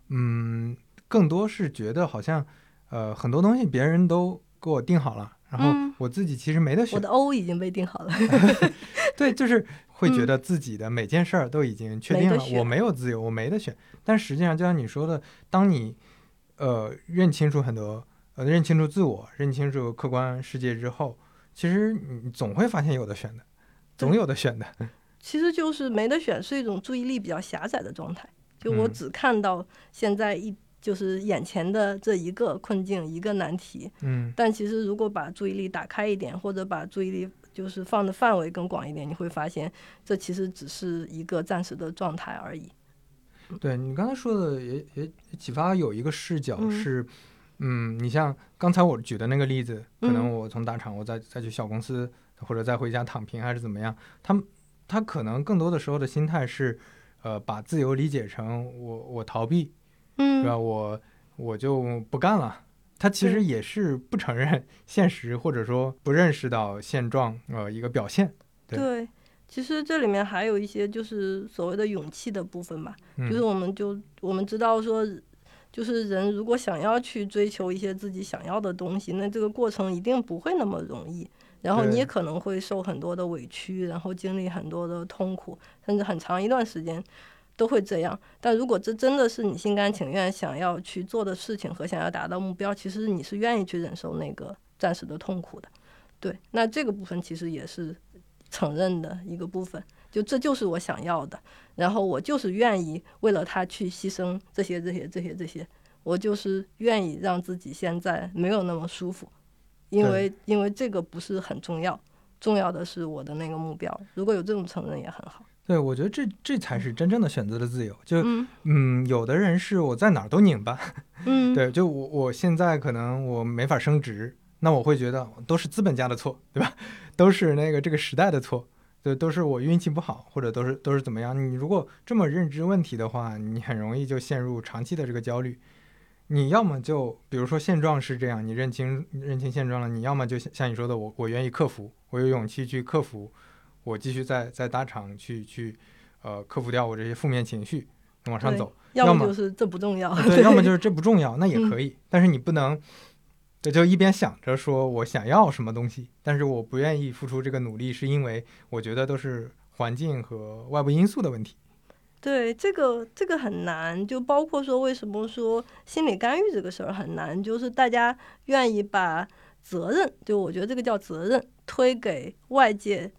嗯，更多是觉得好像呃很多东西别人都给我定好了，然后嗯我自己其实没得选。我的 O 已经被定好了。(laughs) (laughs) 对，就是会觉嗯得自己的每件事儿都已经确定了，我没有自由，我没得选。但实际上，就像你说的，当你呃认清楚很多呃认清楚自我，认清楚客观世界之后，其实你总会发现有的选的，总有的选的。其实就是没得选，是一种注意力比较狭窄的状态。就我嗯只看到现在一就是眼前的这一个困境，一个难题。嗯但其实如果把注意力打开一点，或者把注意力就是放的范围更广一点，你会发现这其实只是一个暂时的状态而已。对你刚才说的也也启发有一个视角嗯是，嗯，你像刚才我举的那个例子，可能嗯我从大厂我再再去小公司，或者再回家躺平还是怎么样，他们他可能更多的时候的心态是，呃，把自由理解成我我逃避，对吧？嗯，我我就不干了。他其实也是不承认现实，或者说不认识到现状，呃，一个表现。对对。其实这里面还有一些就是所谓的勇气的部分吧，就是嗯我们就我们知道说，就是人如果想要去追求一些自己想要的东西，那这个过程一定不会那么容易。然后你也可能会受很多的委屈，然后经历很多的痛苦，甚至很长一段时间都会这样。但如果这真的是你心甘情愿想要去做的事情和想要达到目标，其实你是愿意去忍受那个暂时的痛苦的。对，那这个部分其实也是承认的一个部分，就这就是我想要的，然后我就是愿意为了他去牺牲这些这些这些这些，我就是愿意让自己现在没有那么舒服，因为因为这个不是很重要，重要的是我的那个目标。如果有这种承认也很好。对，我觉得这这才是真正的选择的自由。就嗯嗯，有的人是我在哪儿都拧巴，嗯，(laughs) 对，就我我现在可能我没法升职，那我会觉得都是资本家的错，对吧？都是那个这个时代的错，对，都是我运气不好，或者都是都是怎么样？你如果这么认知问题的话，你很容易就陷入长期的这个焦虑。你要么就比如说现状是这样，你认清认清现状了，你要么就像像你说的，我我愿意克服，我有勇气去克服，我继续在在大厂去去呃克服掉我这些负面情绪，往上走。要要么么就是这不重要，对，要么就是这不重要，那也嗯可以，但是你不能，这，就一边想着说我想要什么东西，但是我不愿意付出这个努力，是因为我觉得都是环境和外部因素的问题。对，这个这个很难，就包括说为什么说心理干预这个事儿很难，就是大家愿意把责任，就我觉得这个叫责任，推给外界，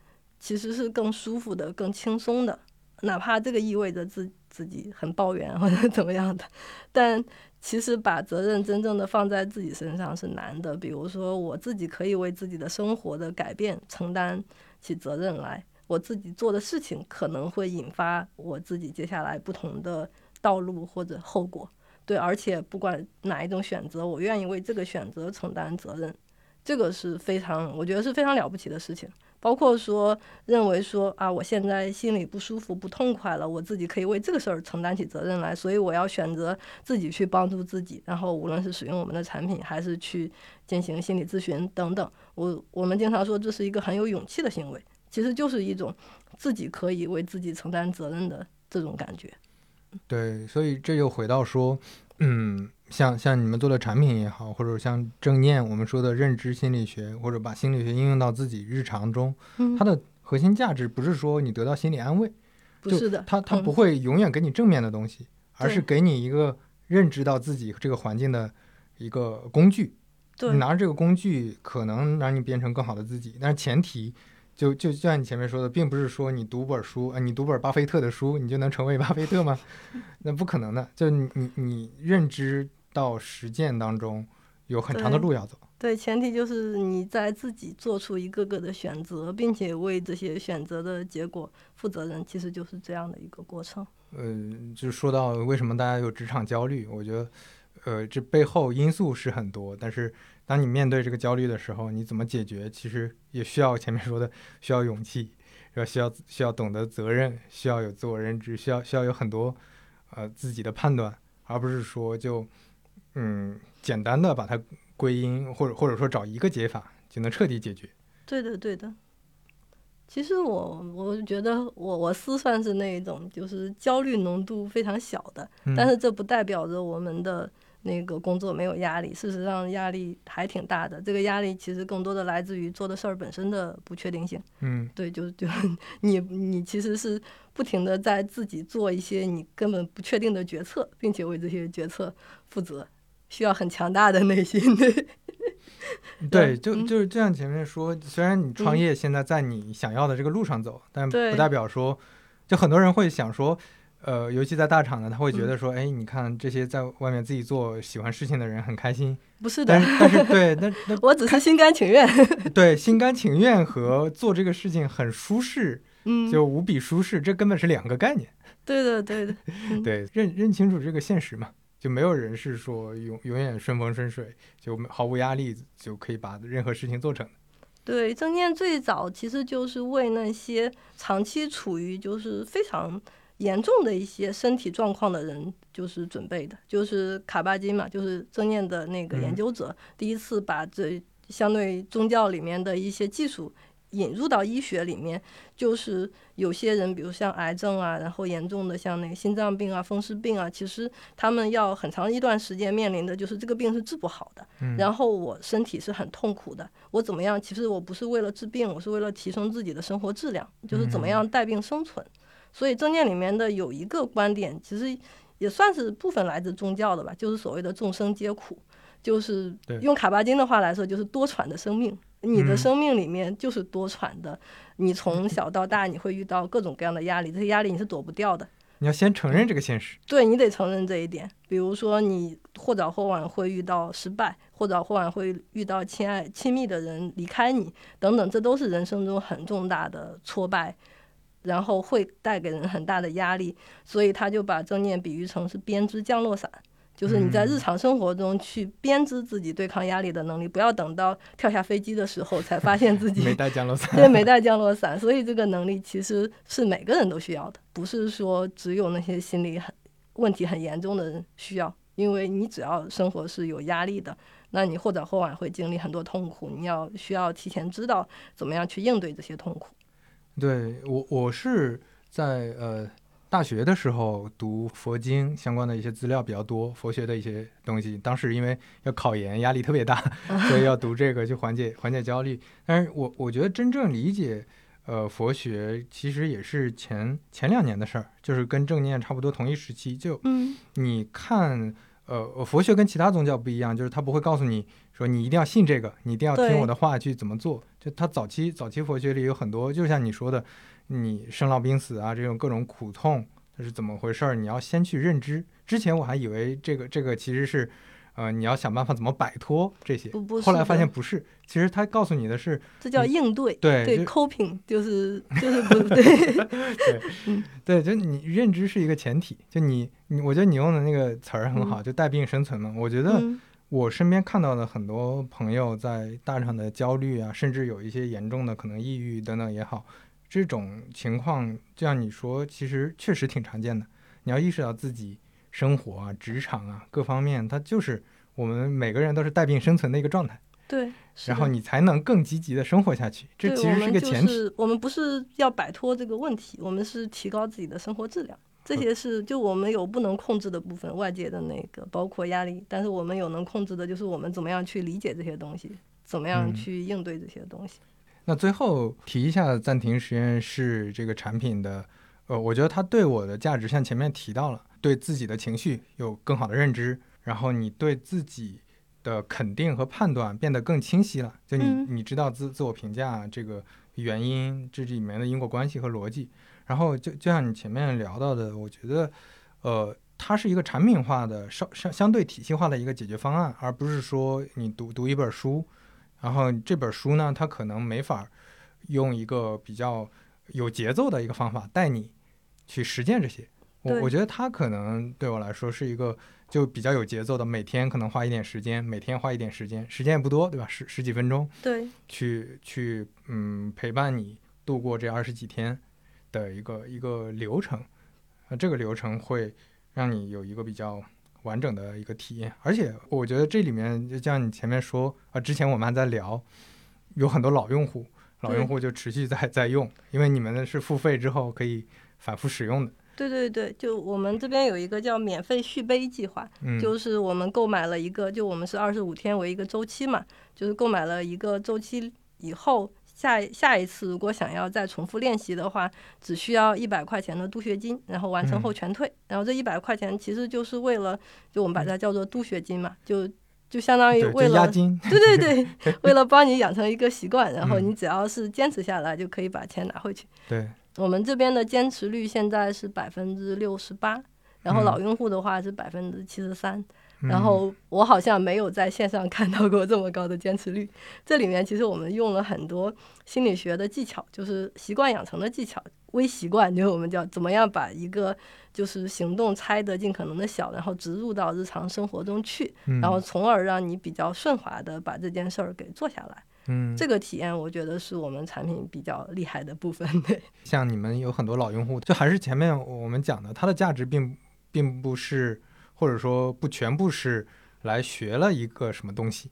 其实是更舒服的、更轻松的，哪怕这个意味着自自己很抱怨或者怎么样的，但其实把责任真正的放在自己身上是难的。比如说，我自己可以为自己的生活的改变承担起责任来。我自己做的事情可能会引发我自己接下来不同的道路或者后果，对，而且不管哪一种选择，我愿意为这个选择承担责任，这个是非常，我觉得是非常了不起的事情。包括说认为说啊，我现在心里不舒服、不痛快了，我自己可以为这个事儿承担起责任来，所以我要选择自己去帮助自己，然后无论是使用我们的产品，还是去进行心理咨询等等，我我们经常说这是一个很有勇气的行为。其实就是一种自己可以为自己承担责任的这种感觉。对，所以这又回到说，嗯，像像你们做的产品也好，或者像正念我们说的认知心理学，或者把心理学应用到自己日常中，嗯。它的核心价值不是说你得到心理安慰，就是的，它它嗯。不会永远给你正面的东西，而是给你一个认知到自己这个环境的一个工具。对。你拿着这个工具，可能让你变成更好的自己，但是前提就就就像你前面说的，并不是说你读本书，呃，你读本巴菲特的书，你就能成为巴菲特吗？(laughs) 那不可能的。就你你你认知到实践当中有很长的路要走。对，前提就是你在自己做出一个个的选择，并且为这些选择的结果负责任，其实就是这样的一个过程。呃，就说到为什么大家有职场焦虑，我觉得，呃，这背后因素是很多，但是当你面对这个焦虑的时候，你怎么解决，其实也需要前面说的，需要勇气，要需要需要懂得责任，需要有自我认知，需要需要有很多呃自己的判断，而不是说就嗯简单的把它归因，或者或者说找一个解法就能彻底解决。对的，对的。其实我我觉得我我思算是那一种，就是焦虑浓度非常小的，嗯、但是这不代表着我们的那个工作没有压力。事实上，压力还挺大的。这个压力其实更多的来自于做的事儿本身的不确定性。嗯，对，就就你你其实是不停的在自己做一些你根本不确定的决策，并且为这些决策负责，需要很强大的内心。(laughs) 对。对，就嗯就是就像前面说，虽然你创嗯业现在在你想要的这个路上走，但不代表说，就很多人会想说，呃，尤其在大厂呢，他会觉嗯得说，哎，你看这些在外面自己做喜欢事情的人很开心，不是的但，是 (laughs) 对，那那我只是心甘情愿。(laughs) 对心甘情愿和做这个事情很舒适，(laughs) 嗯，就无比舒适，这根本是两个概念。对的，对的。嗯对，认认清楚这个现实嘛，就没有人是说永永远顺风顺水，就毫无压力就可以把任何事情做成。对，正念最早其实就是为那些长期处于就是非常严重的一些身体状况的人，就是准备的。就是卡巴金嘛，就是正念的那个研嗯究者，第一次把这相对宗教里面的一些技术引入到医学里面，就是有些人，比如像癌症啊，然后严重的像那个心脏病啊、风湿病啊，其实他们要很长一段时间面临的就是这个病是治不好的。嗯然后我身体是很痛苦的，我怎么样？其实我不是为了治病，我是为了提升自己的生活质量，就是怎么样带病生存。所以正念里面的有一个观点，其实也算是部分来自宗教的吧，就是所谓的众生皆苦，就是用卡巴金的话来说，就是多舛的生命。你的嗯生命里面就是多舛的，你从 (laughs) 小到大你会遇到各种各样的压力，这些压力你是躲不掉的。你要先承认这个现实。对你得承认这一点。比如说，你或早或晚会遇到失败，或早或晚会遇到亲爱亲密的人离开你，等等，这都是人生中很重大的挫败，然后会带给人很大的压力。所以他就把正念比喻成是编织降落伞。就是你在日常生活中去编织自己对抗压力的能力，不要等到跳下飞机的时候才发现自己没带降落伞。对，没带降落伞，所以这个能力其实是每个人都需要的，不是说只有那些心理很问题很严重的人需要。因为你只要生活是有压力的，那你或早或晚会经历很多痛苦，你要需要提前知道怎么样去应对这些痛苦。对我，我是在呃大学的时候读佛经相关的一些资料比较多，佛学的一些东西。当时因为要考研，压力特别大，(laughs) 所以要读这个去缓解缓解焦虑。但是我我觉得真正理解呃佛学，其实也是前前两年的事儿，就是跟正念差不多同一时期。就嗯你看，呃，佛学跟其他宗教不一样，就是他不会告诉你说你一定要信这个，你一定要听我的话去怎么做。就他早期早期佛学里有很多，就像你说的，你生老病死啊这种各种苦痛，它是怎么回事儿？你要先去认知。之前我还以为这个这个其实是，呃，你要想办法怎么摆脱这些。不不后来发现不是，其实他告诉你的是，这叫应对。对对就，coping 就是就是不 (laughs) 对，(laughs) 对，就你认知是一个前提。就你你，我觉得你用的那个词儿很好，就带病生存嘛。我觉得。嗯我身边看到的很多朋友在大厂的焦虑啊，甚至有一些严重的可能抑郁等等也好，这种情况，就像你说，其实确实挺常见的。你要意识到自己生活啊、职场啊各方面，它就是我们每个人都是带病生存的一个状态，对，然后你才能更积极的生活下去。这其实对我们就个前提。是我们不是要摆脱这个问题，我们是提高自己的生活质量。这些是就我们有不能控制的部分，外界的那个包括压力，但是我们有能控制的，就是我们怎么样去理解这些东西，怎么样嗯。去应对这些东西。那最后提一下暂停实验室这个产品的，呃，我觉得它对我的价值，像前面提到了，对自己的情绪有更好的认知，然后你对自己的肯定和判断变得更清晰了，就你、嗯。你知道自自我评价这个原因，这里面的因果关系和逻辑，然后就就像你前面聊到的，我觉得，呃。它是一个产品化的、稍相相对体系化的一个解决方案，而不是说你读读一本书，然后这本书呢，它可能没法用一个比较有节奏的一个方法带你去实践这些。我我觉得它可能对我来说是一个就比较有节奏的，每天可能花一点时间，每天花一点时间，时间也不多，对吧？十十几分钟对，去去嗯陪伴你度过这二十几天的一个一个流程。啊，这个流程会让你有一个比较完整的一个体验，而且我觉得这里面就像你前面说啊，之前我们还在聊，有很多老用户，老用户就持续在在用，因为你们是付费之后可以反复使用的，对对对，就我们这边有一个叫免费续杯计划，嗯，就是我们购买了一个，就我们是二十五天为一个周期嘛，就是购买了一个周期以后，下下一次如果想要再重复练习的话，只需要一百块钱的督学金，然后完成后全退。然后这一百块钱其实就是为了，就我们把它叫做督学金嘛，就就相当于，为了。押金，对对对，(laughs) 为了帮你养成一个习惯，然后嗯你只要是坚持下来，就可以把钱拿回去。对，我们这边的坚持率现在是百分之六十八，然后嗯老用户的话是百分之七十三。嗯然后我好像没有在线上看到过这么高的坚持率。这里面其实我们用了很多心理学的技巧，就是习惯养成的技巧，微习惯，就是我们叫怎么样把一个就是行动拆得尽可能的小，然后植入到日常生活中去，嗯然后从而让你比较顺滑的把这件事儿给做下来。嗯，这个体验我觉得是我们产品比较厉害的部分。对，像你们有很多老用户，就还是前面我们讲的，它的价值并并不是，或者说不全部是来学了一个什么东西，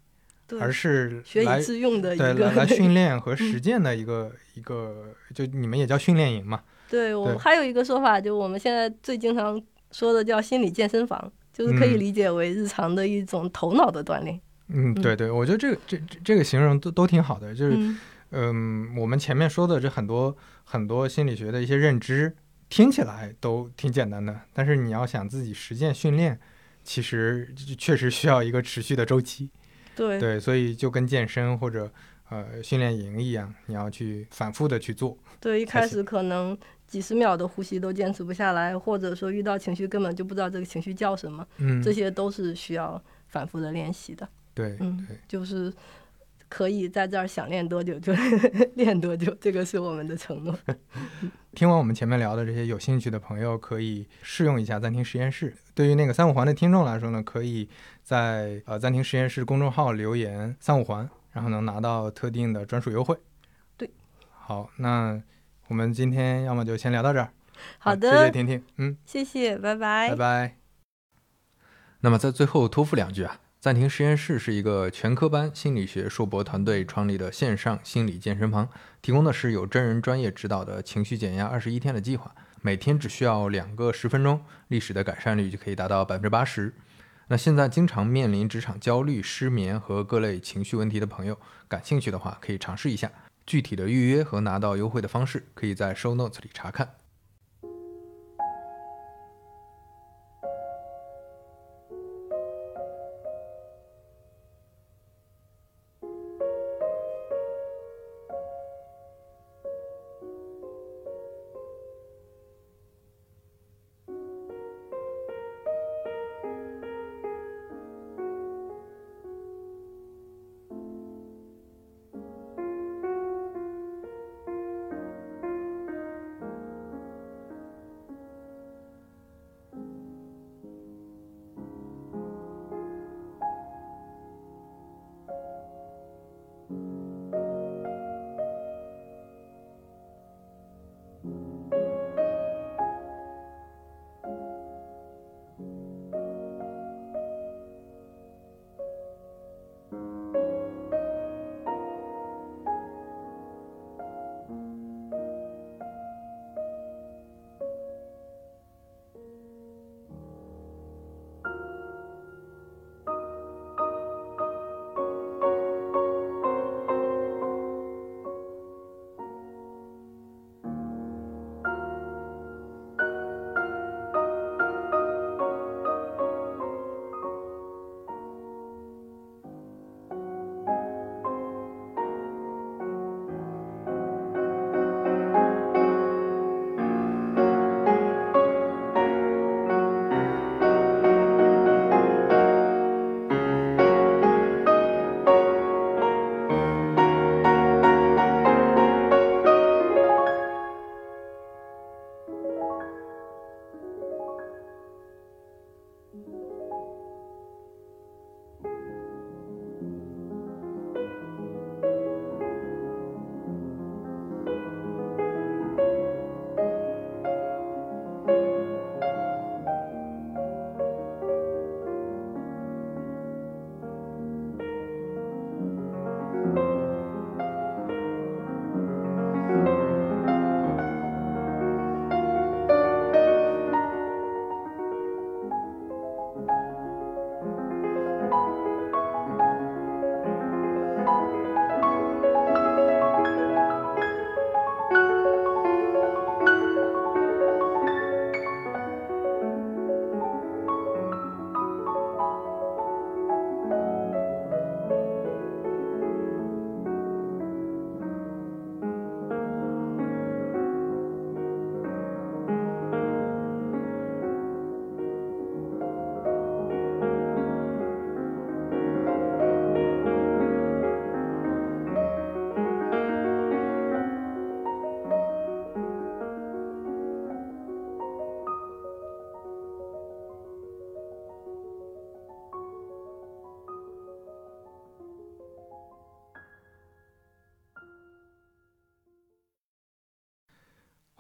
而是来学以致用的一对个来来训练和实践的一个、一个，就你们也叫训练营嘛？对。我们还有一个说法，就我们现在最经常说的叫心理健身房，就是可以嗯。理解为日常的一种头脑的锻炼。嗯，嗯。对对，我觉得这个这这这个形容都都挺好的，就是嗯，嗯，我们前面说的这很多很多心理学的一些认知，听起来都挺简单的，但是你要想自己实践训练，其实确实需要一个持续的周期。对对，所以就跟健身或者呃训练营一样，你要去反复的去做。对，一开始可能几十秒的呼吸都坚持不下来，或者说遇到情绪根本就不知道这个情绪叫什么，嗯，这些都是需要反复的练习的。对嗯对，就是可以在这儿想练多久 (laughs) 就练多久，这个是我们的承诺。(laughs) 听完我们前面聊的这些，有兴趣的朋友可以试用一下暂停实验室。对于那个三五环的听众来说呢，可以在呃暂停实验室公众号留言“三五环”，然后能拿到特定的专属优惠。对，好，那我们今天要么就先聊到这儿。好的，谢谢婷婷，嗯，谢谢，拜拜拜拜。那么在最后托付两句啊，暂停实验室是一个全科班心理学硕博团队创立的线上心理健身房，提供的是有真人专业指导的情绪减压二十一天的计划，每天只需要两个十分钟，历史的改善率就可以达到百分之八十。那现在经常面临职场焦虑、失眠和各类情绪问题的朋友，感兴趣的话可以尝试一下。具体的预约和拿到优惠的方式，可以在 show notes 里查看。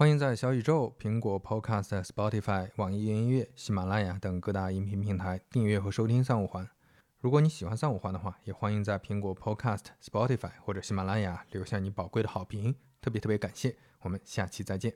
欢迎在小宇宙、苹果 Podcast、Spotify、网易云音乐、喜马拉雅等各大音频平台订阅和收听《三五环》。如果你喜欢三五环的话，也欢迎在苹果 Podcast、Spotify 或者喜马拉雅留下你宝贵的好评，特别特别感谢。我们下期再见。